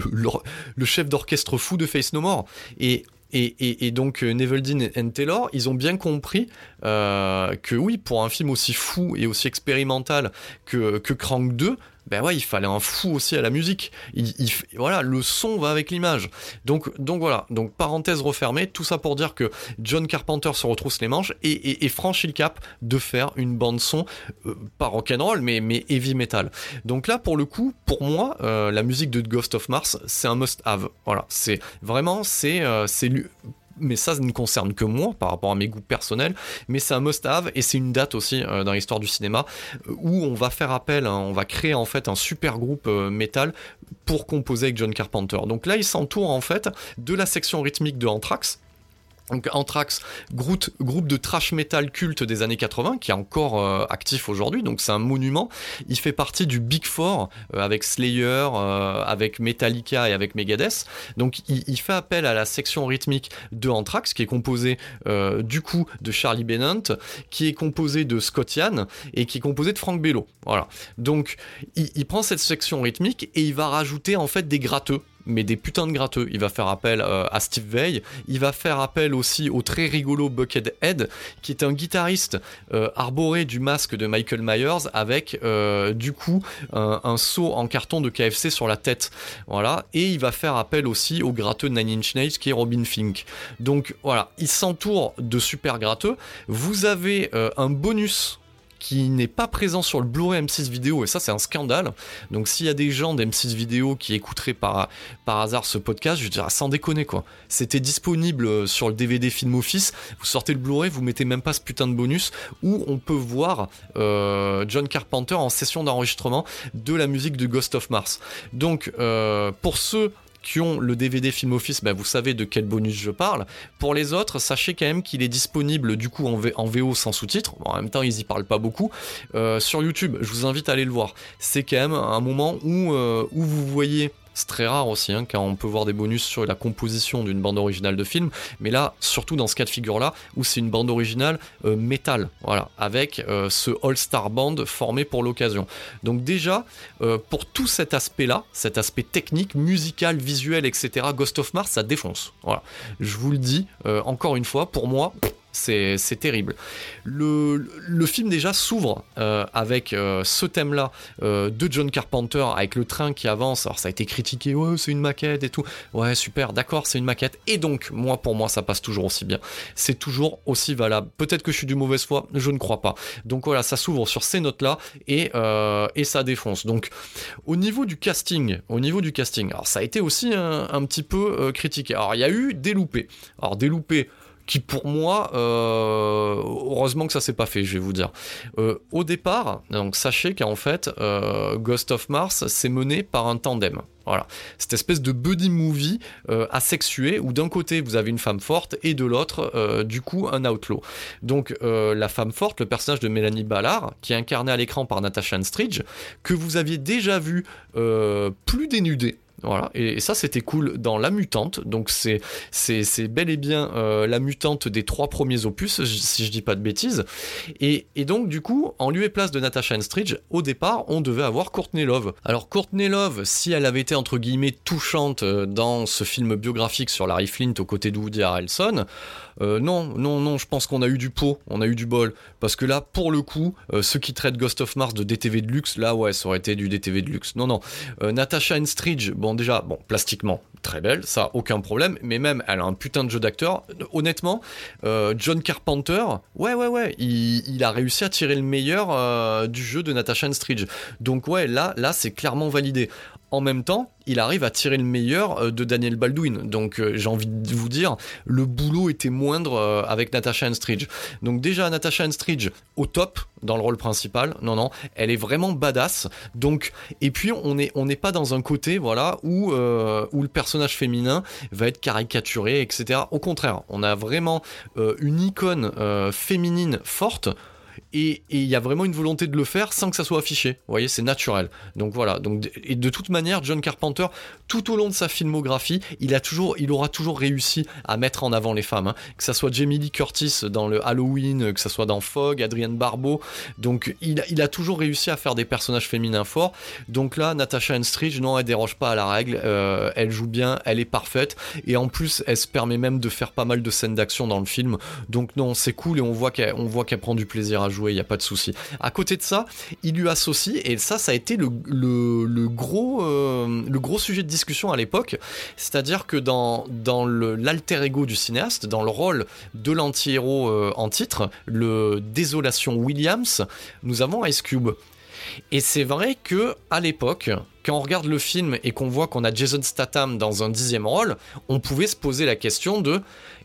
A: chef d'orchestre fou de Face No More. Et et, donc euh, et Taylor, ils ont bien compris euh, que oui, pour un film aussi fou et aussi expérimental que, que Crank 2, ben ouais, il fallait un fou aussi à la musique. Il, voilà, le son va avec l'image. Donc, voilà, donc parenthèse refermée, tout ça pour dire que John Carpenter se retrousse les manches et, franchit le cap de faire une bande son, euh, pas rock'n'roll, mais, mais heavy metal. Donc là, pour le coup, pour moi, euh, la musique de Ghost of Mars, c'est un must-have. Voilà, c'est vraiment, euh, mais ça, ne concerne que moi par rapport à mes goûts personnels, mais c'est un must-have et c'est une date aussi euh, dans l'histoire du cinéma euh, où on va faire appel, hein, on va créer en fait un super groupe euh, métal pour composer avec John Carpenter. Donc là, il s'entoure en fait de la section rythmique de Anthrax donc Anthrax, groupe, de trash metal culte des années 80 qui est encore euh, actif aujourd'hui, donc c'est un monument. Il fait partie du Big Four euh, avec Slayer, euh, avec Metallica et avec Megadeth. Donc il, fait appel à la section rythmique de Anthrax qui est composée du coup de Charlie Bennant, qui est composé de Scott Yann et qui est composé de Frank Bello. Voilà. Donc il, il prend cette section rythmique et il va rajouter en fait des gratteux mais des putains de gratteux. Il va faire appel euh, à Steve Vai, il va faire appel aussi au très rigolo Buckethead, qui est un guitariste euh, arboré du masque de Michael Myers avec euh, du coup un, un, saut en carton de KFC sur la tête. Voilà, et il va faire appel aussi au gratteux Nine Inch Nails qui est Robin Fink. Donc voilà, il s'entoure de super gratteux. Vous avez un bonus qui n'est pas présent sur le Blu-ray M6 vidéo, et ça c'est un scandale. Donc s'il y a des gens d'M6 vidéo qui écouteraient par, hasard ce podcast, je dirais sans déconner quoi. C'était disponible euh, sur le DVD Film Office, vous sortez le Blu-ray, vous mettez même pas ce putain de bonus, où on peut voir euh, John Carpenter en session d'enregistrement de la musique de Ghost of Mars. Donc euh, pour ceux qui ont le DVD Film Office, ben vous savez de quel bonus je parle. Pour les autres, sachez quand même qu'il est disponible du coup en, VO sans sous-titres. en même temps, ils y parlent pas beaucoup. Euh, sur YouTube, je vous invite à aller le voir. C'est quand même un moment où, euh, où vous voyez c'est très rare aussi, hein, car on peut voir des bonus sur la composition d'une bande originale de film, mais là, surtout dans ce cas de figure-là, où c'est une bande originale euh, métal, voilà, avec euh, ce All-Star Band formé pour l'occasion. Donc déjà, euh, pour tout cet aspect-là, cet aspect technique, musical, visuel, etc., Ghost of Mars, ça défonce. Je vous le dis, encore une fois, pour moi, c'est terrible. Le, film déjà s'ouvre euh, avec euh, ce thème-là euh, de John Carpenter, avec le train qui avance. Alors ça a été critiqué, ouais c'est une maquette et tout. Ouais super, d'accord c'est une maquette. Et donc moi pour moi ça passe toujours aussi bien. C'est toujours aussi valable. Peut-être que je suis du mauvaise foi, je ne crois pas. Donc voilà, ça s'ouvre sur ces notes-là et, et ça défonce. Donc au niveau du casting, au niveau du casting, alors ça a été aussi un, un petit peu critiqué. Alors il y a eu des loupés. Alors des loupés qui pour moi, euh, heureusement que ça s'est pas fait, je vais vous dire. Euh, au départ, donc sachez qu'en fait, euh, Ghost of Mars s'est mené par un tandem. Voilà, cette espèce de buddy movie asexué où d'un côté vous avez une femme forte et de l'autre, du coup, un outlaw. Donc la femme forte, le personnage de Mélanie Ballard, qui est incarné à l'écran par Natasha Stridge, que vous aviez déjà vu plus dénudée Voilà, et, ça c'était cool dans La Mutante. Donc c'est bel et bien euh, la mutante des trois premiers opus, si je dis pas de bêtises. Et, et donc du coup, en lieu et place de Natasha Henstridge, au départ, on devait avoir Courtney Love. Alors Courtney Love, si elle avait été entre guillemets touchante euh, dans ce film biographique sur Larry Flint aux côtés de Woody Harrelson, euh, non, non, non, je pense qu'on a eu du pot, on a eu du bol. Parce que là, pour le coup, ceux qui traitent Ghost of Mars de DTV de luxe, là, ouais, ça aurait été du DTV de luxe. Non, non. Natasha Henstridge, bon, déjà, bon, plastiquement, très belle, ça, aucun problème. Mais même, elle a un putain de jeu d'acteur. Honnêtement, John Carpenter, ouais, ouais, ouais, il, a réussi à tirer le meilleur du jeu de Natasha Henstridge. Donc, ouais, là, là, c'est clairement validé en même temps, il arrive à tirer le meilleur euh, de Daniel Baldwin. Donc euh, j'ai envie de vous dire, le boulot était moindre euh, avec Natasha Henstridge. Donc déjà Natasha Henstridge au top dans le rôle principal. Non non, elle est vraiment badass. Donc et puis on n'est pas dans un côté voilà où où le personnage féminin va être caricaturé etc. Au contraire, on a vraiment une icône féminine forte et il y a vraiment une volonté de le faire sans que ça soit affiché. Vous voyez, c'est naturel. Donc voilà. Donc et de toute manière, John Carpenter, tout au long de sa filmographie, il a toujours, il aura toujours réussi à mettre en avant les femmes. Hein. Que ça soit Jamie Lee Curtis dans le Halloween, que ça soit dans Fog, Adrienne Barbeau. Donc il, a toujours réussi à faire des personnages féminins forts. Donc là, Natasha Henstridge, non, elle déroge pas à la règle. Euh, elle joue bien, elle est parfaite. Et en plus, elle se permet même de faire pas mal de scènes d'action dans le film. Donc non, c'est cool et on voit qu'elle prend du plaisir à jouer il n'y a pas de souci. À côté de ça, il lui associe, et ça, ça a été le, gros, euh, le gros sujet de discussion à l'époque, c'est-à-dire que dans, dans l'alter ego du cinéaste, dans le rôle de l'anti-héros euh, en titre, le Désolation Williams, nous avons Ice Cube. Et c'est vrai que à l'époque, quand on regarde le film et qu'on voit qu'on a Jason Statham dans un dixième rôle, on pouvait se poser la question de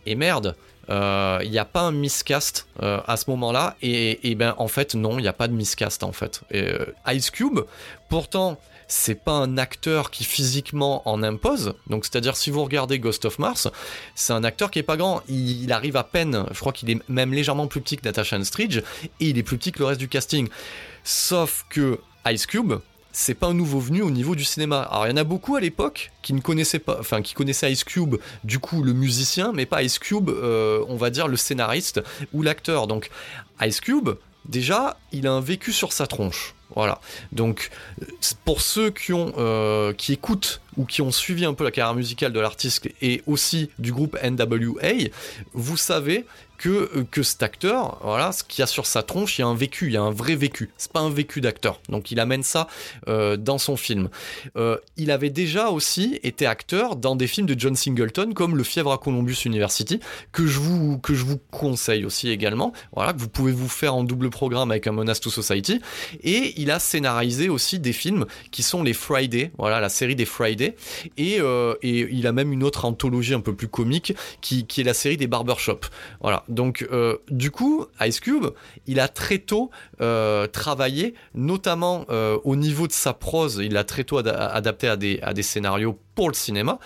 A: et merde, il euh, n'y a pas un miscast euh, à ce moment-là. Et, ben en fait non, il n'y a pas de miscast en fait. Euh, Ice Cube, pourtant c'est pas un acteur qui physiquement en impose. Donc, c'est-à-dire, si vous regardez Ghost of Mars, c'est un acteur qui est pas grand. Il, arrive à peine, je crois qu'il est même légèrement plus petit que Natasha Stridge, et il est plus petit que le reste du casting. Sauf que Ice Cube, c'est pas un nouveau venu au niveau du cinéma. Alors il y en a beaucoup à l'époque qui ne connaissaient pas, enfin qui connaissaient Ice Cube, du coup le musicien, mais pas Ice Cube, euh, on va dire le scénariste ou l'acteur. Donc Ice Cube, déjà, il a un vécu sur sa tronche. Voilà. Donc, pour ceux qui ont, euh, qui écoutent ou qui ont suivi un peu la carrière musicale de l'artiste et aussi du groupe NWA, vous savez que, euh, que cet acteur, voilà, ce qu'il y a sur sa tronche, il y a un vécu, il y a un vrai vécu. C'est pas un vécu d'acteur. Donc il amène ça euh, dans son film. Euh, il avait déjà aussi été acteur dans des films de John Singleton comme Le Fièvre à Columbus University, que je vous, que je vous conseille aussi également. Voilà, que vous pouvez vous faire en double programme avec un Menace to Society. Et il a scénarisé aussi des films qui sont les Friday, voilà, la série des Friday. Et, et il a même une autre anthologie un peu plus comique qui, qui est la série des Barbershop. Voilà. Donc, euh, du coup, Ice Cube, il a très tôt euh, travaillé, notamment euh, au niveau de sa prose, il a très tôt adapté à des scénarios pour le cinéma.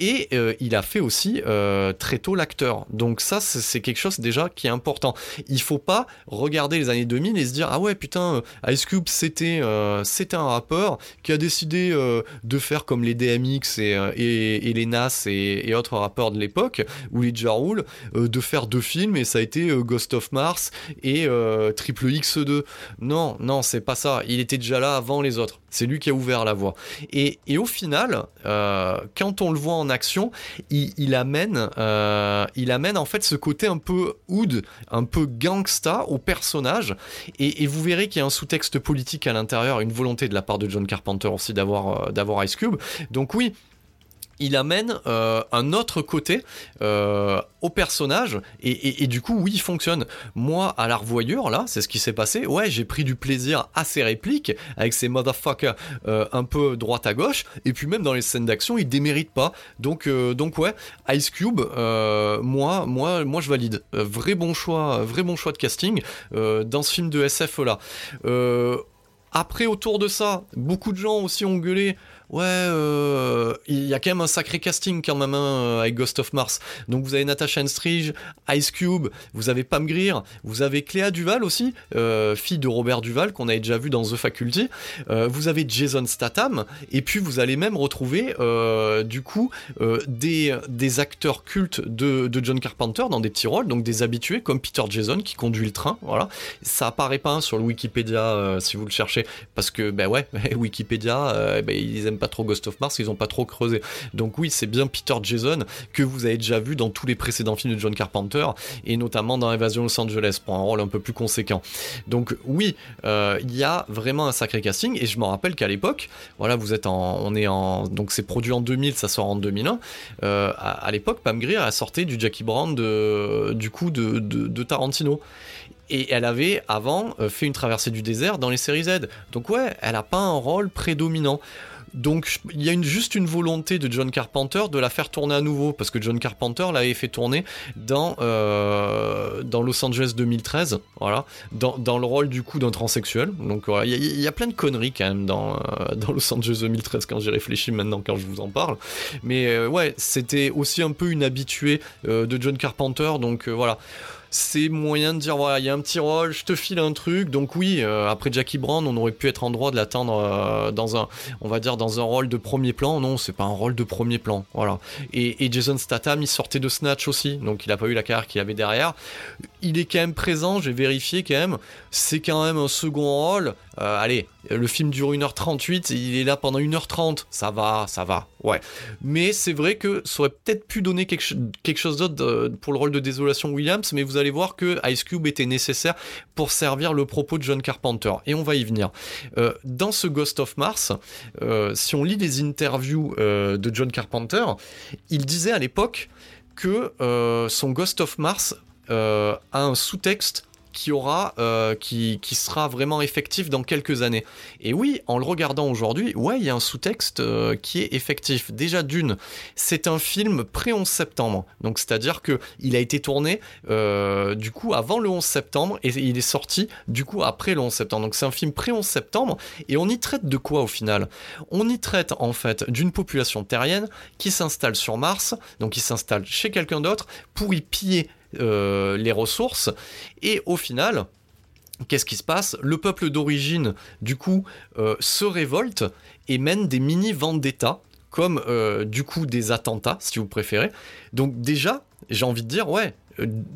A: Et euh, il a fait aussi euh, très tôt l'acteur. Donc ça, c'est quelque chose déjà qui est important. Il faut pas regarder les années 2000 et se dire ah ouais putain euh, Ice Cube c'était c'était un rappeur qui a décidé de faire comme les DMX et, et, les Nas et, autres rappeurs de l'époque ou les Ja Rule, de faire deux films et ça a été Ghost of Mars et Triple X2. Non non c'est pas ça. Il était déjà là avant les autres. C'est lui qui a ouvert la voie. Et, et au final, euh, quand on le voit en action, il, amène, euh, il amène en fait ce côté un peu oud, un peu gangsta au personnage. Et, vous verrez qu'il y a un sous-texte politique à l'intérieur, une volonté de la part de John Carpenter aussi d'avoir euh, d'avoir Ice Cube. Donc oui, il amène euh, un autre côté euh, au personnage et, du coup oui il fonctionne. Moi à la revoyure là c'est ce qui s'est passé. Ouais j'ai pris du plaisir à ses répliques avec ces motherfuckers euh, un peu droite à gauche. Et puis même dans les scènes d'action il démérite pas. Donc donc ouais Ice Cube moi moi moi je valide. Vrai bon choix vrai bon choix de casting dans ce film de SF là. Après autour de ça beaucoup de gens aussi ont gueulé ouais, euh, il y a quand même un sacré casting quand même hein, avec Ghost of Mars. Donc vous avez Natasha Henstridge, Ice Cube, vous avez Pam Grier, vous avez Cléa Duval aussi, euh, fille de Robert Duval qu'on avait déjà vu dans The Faculty. Euh, vous avez Jason Statham et puis vous allez même retrouver du coup des, des acteurs cultes de, de, John Carpenter dans des petits rôles, donc des habitués comme Peter Jason qui conduit le train. Voilà, ça apparaît pas sur le Wikipédia si vous le cherchez parce que ben ouais, Wikipédia, ben, ils aiment pas trop Ghost of Mars, ils ont pas trop creusé. Donc oui, c'est bien Peter Jason que vous avez déjà vu dans tous les précédents films de John Carpenter et notamment dans Invasion Los Angeles pour un rôle un peu plus conséquent. Donc oui, euh, il y a vraiment un sacré casting et je me rappelle qu'à l'époque, voilà, vous êtes en, on est en, donc c'est produit en 2000, ça sort en 2001. Euh, à, l'époque, Pam Grier a sorti du Jackie Brown du coup de, de Tarantino et elle avait avant euh, fait une traversée du désert dans les séries Z. Donc ouais, elle a pas un rôle prédominant. Donc il y a juste une volonté de John Carpenter de la faire tourner à nouveau, parce que John Carpenter l'avait fait tourner dans, euh, dans Los Angeles 2013, voilà, dans, dans le rôle du coup d'un transsexuel. Donc voilà, il y, a plein de conneries quand même dans, euh, dans Los Angeles 2013 quand j'y réfléchis maintenant, quand je vous en parle. Mais euh, ouais, c'était aussi un peu une habituée de John Carpenter, donc voilà c'est moyen de dire voilà, il y a un petit rôle, je te file un truc. Donc oui, euh, après Jackie Brown, on aurait pu être en droit de l'attendre euh, dans un, on va dire dans un rôle de premier plan. Non, c'est pas un rôle de premier plan, voilà. Et, Jason Statham, il sortait de Snatch aussi, donc il a pas eu la carrière qu'il avait derrière. Il est quand même présent, j'ai vérifié quand même. C'est quand même un second rôle. Euh, allez, le film dure 1h38, il est là pendant 1h30, ça va, ça va, ouais. Mais c'est vrai que ça aurait peut-être pu donner quelque, chose d'autre euh, pour le rôle de Désolation Williams, mais vous allez voir que Ice Cube était nécessaire pour servir le propos de John Carpenter, et on va y venir. Euh, dans ce Ghost of Mars, si on lit les interviews de John Carpenter, il disait à l'époque que son Ghost of Mars a un sous-texte qui aura, euh, qui, sera vraiment effectif dans quelques années. Et oui, en le regardant aujourd'hui, ouais, il y a un sous-texte euh, qui est effectif. Déjà d'une, c'est un film pré-11 septembre. Donc c'est-à-dire que il a été tourné euh, du coup avant le 11 septembre et il est sorti du coup après le 11 septembre. Donc c'est un film pré-11 septembre et on y traite de quoi au final? On y traite en fait d'une population terrienne qui s'installe sur Mars, donc qui s'installe chez quelqu'un d'autre pour y piller euh, les ressources. Et au final, qu'est-ce qui se passe? Le peuple d'origine, du coup, euh, se révolte et mène des mini d'État comme euh, du coup des attentats, si vous préférez. Donc déjà, j'ai envie de dire, ouais,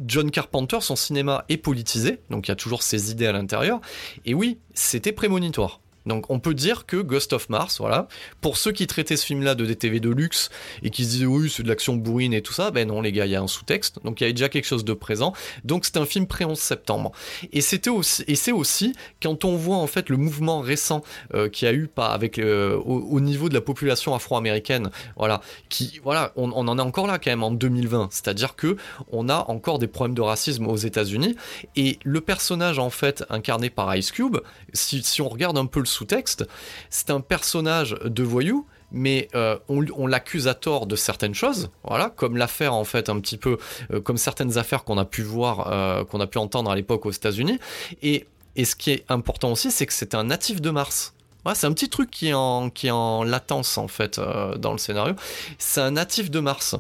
A: John Carpenter, son cinéma est politisé, donc il y a toujours ses idées à l'intérieur. Et oui, c'était prémonitoire. Donc on peut dire que Ghost of Mars, voilà, pour ceux qui traitaient ce film-là de DTV de luxe et qui se disaient oui c'est de l'action bourrine et tout ça, ben non les gars, il y a un sous-texte, donc il y avait déjà quelque chose de présent. Donc c'est un film pré-11 septembre. Et c'était aussi, et c'est aussi quand on voit en fait le mouvement récent euh, qui a eu pas avec euh, au, niveau de la population afro-américaine, voilà, qui voilà, on, on, en est encore là quand même en 2020, c'est-à-dire que on a encore des problèmes de racisme aux États-Unis et le personnage en fait incarné par Ice Cube, si, si on regarde un peu le sous-texte, c'est un personnage de voyou mais euh, on, l'accuse à tort de certaines choses, voilà, comme l'affaire en fait un petit peu, euh, comme certaines affaires qu'on a pu voir, euh, qu'on a pu entendre à l'époque aux États-Unis. Et, et ce qui est important aussi, c'est que c'est un natif de Mars c'est un petit truc qui est en, latence en fait euh, dans le scénario. C'est un natif de Mars.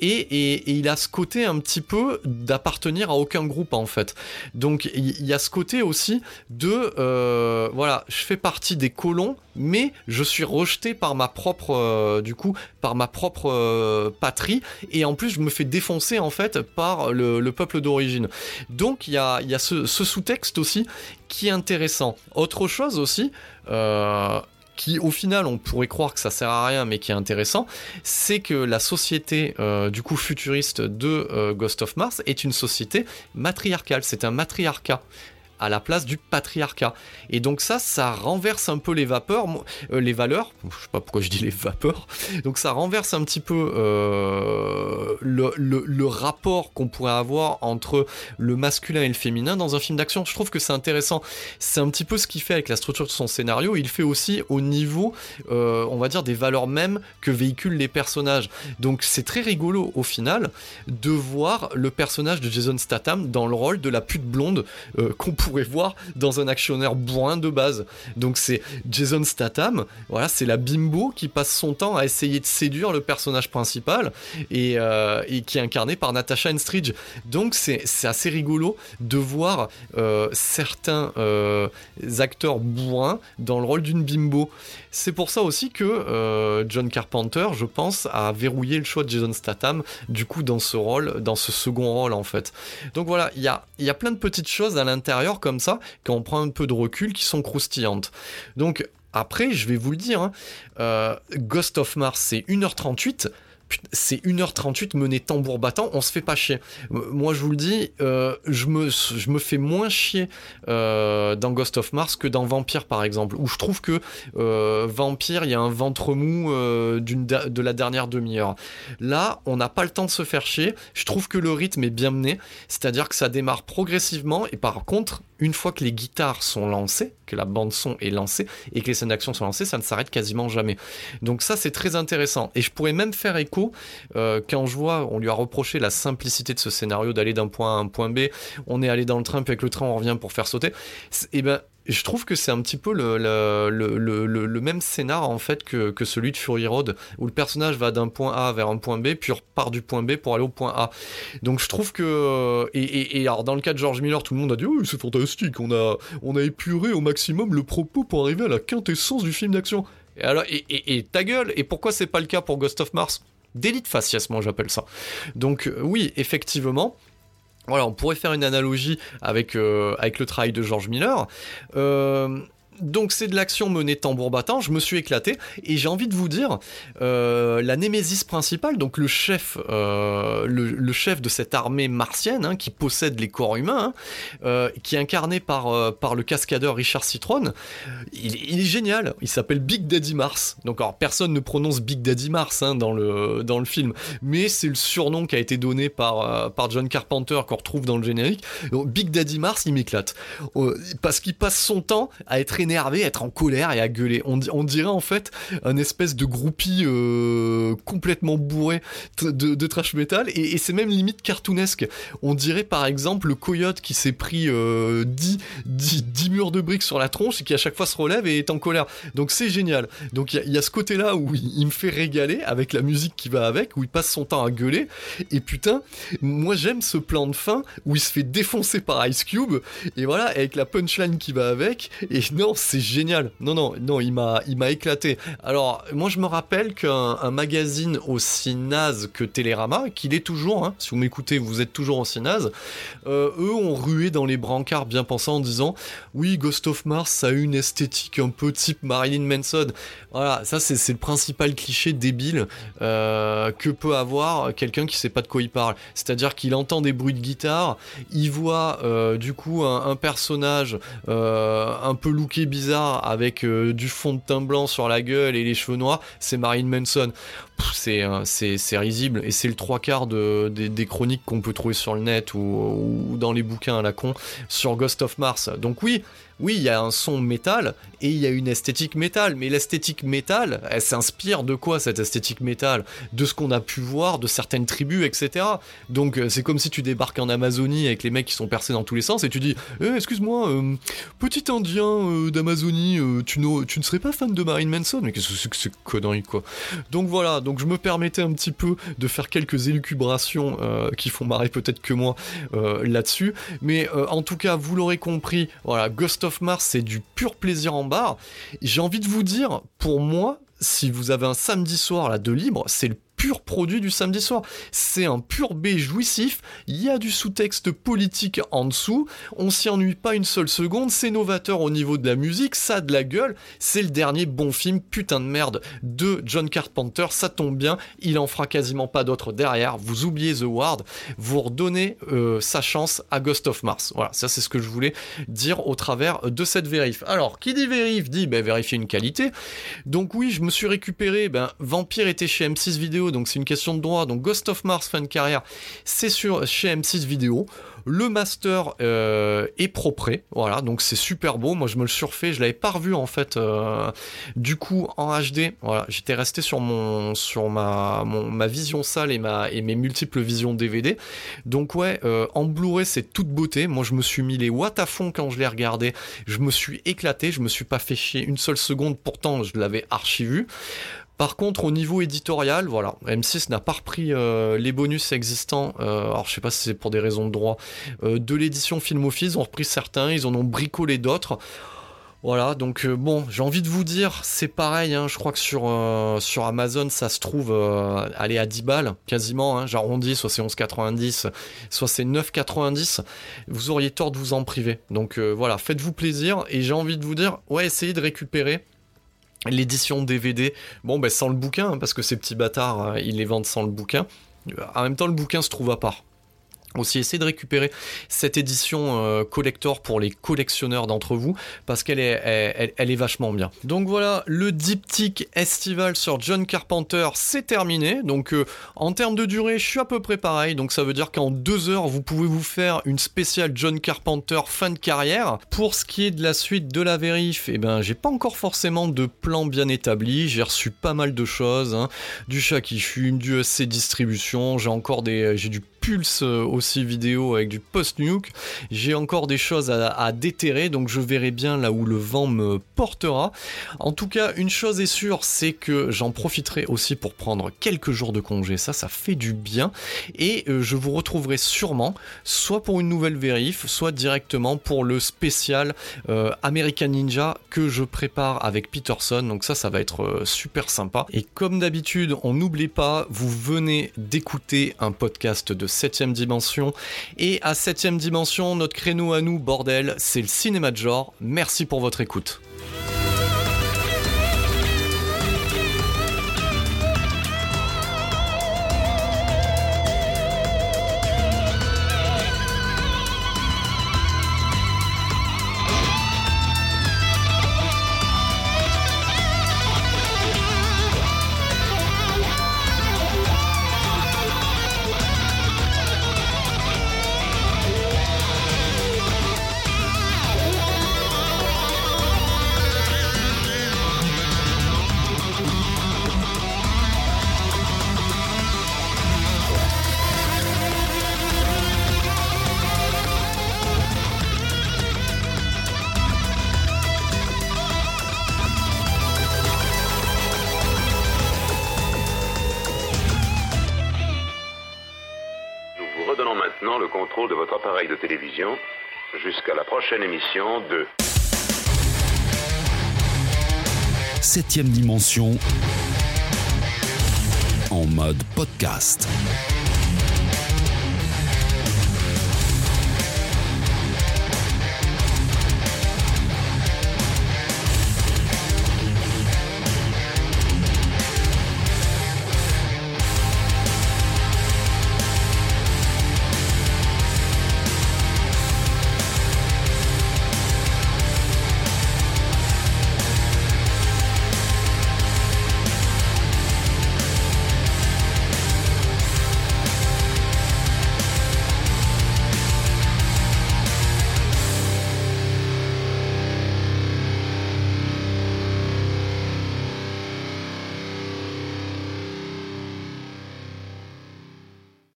A: Et, il a ce côté un petit peu d'appartenir à aucun groupe en fait. Donc il y, a ce côté aussi de euh, voilà, je fais partie des colons, mais je suis rejeté par ma propre euh, du coup par ma propre patrie et en plus je me fais défoncer en fait par le, peuple d'origine. Donc il y a, ce, sous-texte aussi qui est intéressant. Autre chose aussi, qui au final on pourrait croire que ça sert à rien mais qui est intéressant, c'est que la société euh, du coup futuriste de euh, Ghost of Mars est une société matriarcale, c'est un matriarcat à la place du patriarcat. Et donc ça, ça renverse un peu les vapeurs, euh, les valeurs. Je sais pas pourquoi je dis les vapeurs. Donc ça renverse un petit peu euh, le, rapport qu'on pourrait avoir entre le masculin et le féminin dans un film d'action. Je trouve que c'est intéressant. C'est un petit peu ce qu'il fait avec la structure de son scénario. Il fait aussi au niveau, euh, on va dire, des valeurs mêmes que véhiculent les personnages. Donc c'est très rigolo au final de voir le personnage de Jason Statham dans le rôle de la pute blonde qu'on pourrait voir dans un actionnaire bourrin de base. Donc c'est Jason Statham, voilà, c'est la bimbo qui passe son temps à essayer de séduire le personnage principal et, euh, qui est incarné par Natasha Enstridge. Donc c'est assez rigolo de voir euh, certains euh, acteurs bourrins dans le rôle d'une bimbo. C'est pour ça aussi que John Carpenter, je pense, a verrouillé le choix de Jason Statham, du coup, dans ce rôle, dans ce second rôle, en fait. Donc voilà, il y a, y a plein de petites choses à l'intérieur, comme ça, quand on prend un peu de recul, qui sont croustillantes. Donc, après, je vais vous le dire, hein, euh, Ghost of Mars, c'est 1h38 c'est 1h38 mené tambour battant, on se fait pas chier. Moi, je vous le dis, euh, je, me, fais moins chier euh, dans Ghost of Mars que dans Vampire, par exemple, où je trouve que euh, Vampire, il y a un ventre mou de la dernière demi-heure. Là, on n'a pas le temps de se faire chier. Je trouve que le rythme est bien mené, c'est-à-dire que ça démarre progressivement, et par contre, une fois que les guitares sont lancées, que la bande son est lancée et que les scènes d'action sont lancées, ça ne s'arrête quasiment jamais. Donc ça, c'est très intéressant. Et je pourrais même faire écho euh, quand je vois, on lui a reproché la simplicité de ce scénario d'aller d'un point A à un point B. On est allé dans le train, puis avec le train, on revient pour faire sauter. Et eh ben, je trouve que c'est un petit peu le, même scénar en fait que, celui de Fury Road où le personnage va d'un point A vers un point B puis repart du point B pour aller au point A donc je trouve que et, alors dans le cas de George Miller tout le monde a dit oh c'est fantastique on a on a épuré au maximum le propos pour arriver à la quintessence du film d'action et alors et, ta gueule et pourquoi c'est pas le cas pour Ghost of Mars? Délit de faciès moi j'appelle ça donc oui effectivement voilà, on pourrait faire une analogie avec, euh, avec le travail de George Miller. Euh, donc c'est de l'action menée tambour battant, je me suis éclaté et j'ai envie de vous dire euh, la némésis principale, donc le chef, euh, le, chef de cette armée martienne hein, qui possède les corps humains, hein, euh, qui est incarné par, par le cascadeur Richard Citron, il, est génial, il s'appelle Big Daddy Mars. Donc alors personne ne prononce Big Daddy Mars hein, dans, le, film, mais c'est le surnom qui a été donné par, par John Carpenter qu'on retrouve dans le générique. Donc Big Daddy Mars, il m'éclate parce qu'il passe son temps à être énervé, être en colère et à gueuler. On, dirait en fait un espèce de groupie euh, complètement bourré de, trash metal et, c'est même limite cartoonesque. On dirait par exemple le coyote qui s'est pris 10, euh, 10, murs de briques sur la tronche et qui à chaque fois se relève et est en colère. Donc c'est génial. Donc il y, a ce côté-là où il, me fait régaler avec la musique qui va avec, où il passe son temps à gueuler. Et putain, moi j'aime ce plan de fin où il se fait défoncer par Ice Cube et voilà avec la punchline qui va avec. Et non, c'est génial. Non, non, non, il m'a, éclaté. Alors, moi, je me rappelle qu'un magazine aussi naze que Télérama, qu'il est toujours, hein, si vous m'écoutez, vous êtes toujours aussi naze, euh, eux ont rué dans les brancards bien pensant en disant oui, Ghost of Mars, ça a une esthétique un peu type Marilyn Manson. Voilà, ça, c'est le principal cliché débile euh, que peut avoir quelqu'un qui sait pas de quoi il parle. C'est-à-dire qu'il entend des bruits de guitare, il voit euh, du coup un, un personnage un peu looké bizarre avec euh, du fond de teint blanc sur la gueule et les cheveux noirs, c'est Marine Manson. Euh, c'est risible. Et c'est le trois quarts de, des, chroniques qu'on peut trouver sur le net ou, dans les bouquins à la con sur Ghost of Mars. Donc oui, oui, il y a un son métal et il y a une esthétique métal, mais l'esthétique métal, elle s'inspire de quoi cette esthétique métal? De ce qu'on a pu voir de certaines tribus, etc. Donc euh, c'est comme si tu débarques en Amazonie avec les mecs qui sont percés dans tous les sens et tu dis eh, Excuse-moi, euh, petit indien d'Amazonie, tu, tu, ne serais pas fan de Marine Manson Mais qu'est-ce que c'est que quoi? Donc voilà, donc je me permettais un petit peu de faire quelques élucubrations qui font marrer peut-être que moi là-dessus. Mais en tout cas, vous l'aurez compris, voilà, Ghost of Mars, c'est du pur plaisir en bar. J'ai envie de vous dire, pour moi, si vous avez un samedi soir là de libre, c'est le pur produit du samedi soir. C'est un pur B jouissif, il y a du sous-texte politique en dessous, on s'y ennuie pas une seule seconde, c'est novateur au niveau de la musique, ça a de la gueule, c'est le dernier bon film putain de merde de John Carpenter, ça tombe bien, il en fera quasiment pas d'autres derrière, vous oubliez The Ward, vous redonnez euh, sa chance à Ghost of Mars. Voilà, ça c'est ce que je voulais dire au travers de cette vérif. Alors, qui dit vérif dit ben, vérifier une qualité. Donc oui, je me suis récupéré, ben, Vampire était chez M6 Vidéo, donc c'est une question de droit. Donc Ghost of Mars fin de carrière, c'est sur chez M6 Vidéo. Le master euh, est propre, voilà, donc c'est super beau. Moi, je me le surfais, je l'avais pas revu en fait. Euh, du coup, en HD, voilà, j'étais resté sur mon, sur ma, vision sale et mes multiples visions DVD. Donc ouais, euh, en Blu-ray, c'est toute beauté. Moi, je me suis mis les watts à fond quand je l'ai regardé. Je me suis éclaté, je me suis pas fait chier une seule seconde. Pourtant, je l'avais archi vu. Par contre, au niveau éditorial, voilà, M6 n'a pas repris euh, les bonus existants. Euh, alors, je sais pas si c'est pour des raisons de droit euh, de l'édition Film Office. Ils ont repris certains, ils en ont bricolé d'autres. Voilà, donc bon, j'ai envie de vous dire, c'est pareil, hein, je crois que sur, Amazon, ça se trouve aller à 10 balles, quasiment, hein, j'arrondis, soit c'est 11,90, soit c'est 9,90, vous auriez tort de vous en priver. Donc voilà, faites-vous plaisir, et j'ai envie de vous dire, ouais, essayez de récupérer L'édition DVD, bon, ben sans le bouquin, hein, parce que ces petits bâtards, euh, ils les vendent sans le bouquin. En même temps, le bouquin se trouve à part aussi essayer de récupérer cette édition euh, collector pour les collectionneurs d'entre vous parce qu'elle est, elle, est vachement bien. Donc voilà, le diptyque estival sur John Carpenter c'est terminé. Donc euh, en termes de durée, je suis à peu près pareil. Donc ça veut dire qu'en deux heures, vous pouvez vous faire une spéciale John Carpenter fin de carrière. Pour ce qui est de la suite de la vérif, eh ben j'ai pas encore forcément de plan bien établi. J'ai reçu pas mal de choses, hein. du chat qui fume, du SC distribution. J'ai encore des, j'ai du pulse euh, aussi vidéo avec du post-nuke. J'ai encore des choses à, déterrer, donc je verrai bien là où le vent me portera. En tout cas, une chose est sûre, c'est que j'en profiterai aussi pour prendre quelques jours de congé. Ça, ça fait du bien. Et euh, je vous retrouverai sûrement, soit pour une nouvelle vérif, soit directement pour le spécial euh, American Ninja que je prépare avec Peterson. Donc ça, ça va être super sympa. Et comme d'habitude, on n'oublie pas, vous venez d'écouter un podcast de 7ème dimension. Et à 7ème dimension, notre créneau à nous, bordel, c'est le cinéma de genre. Merci pour votre écoute.
B: Jusqu'à la prochaine émission de
C: 7ème dimension en mode podcast.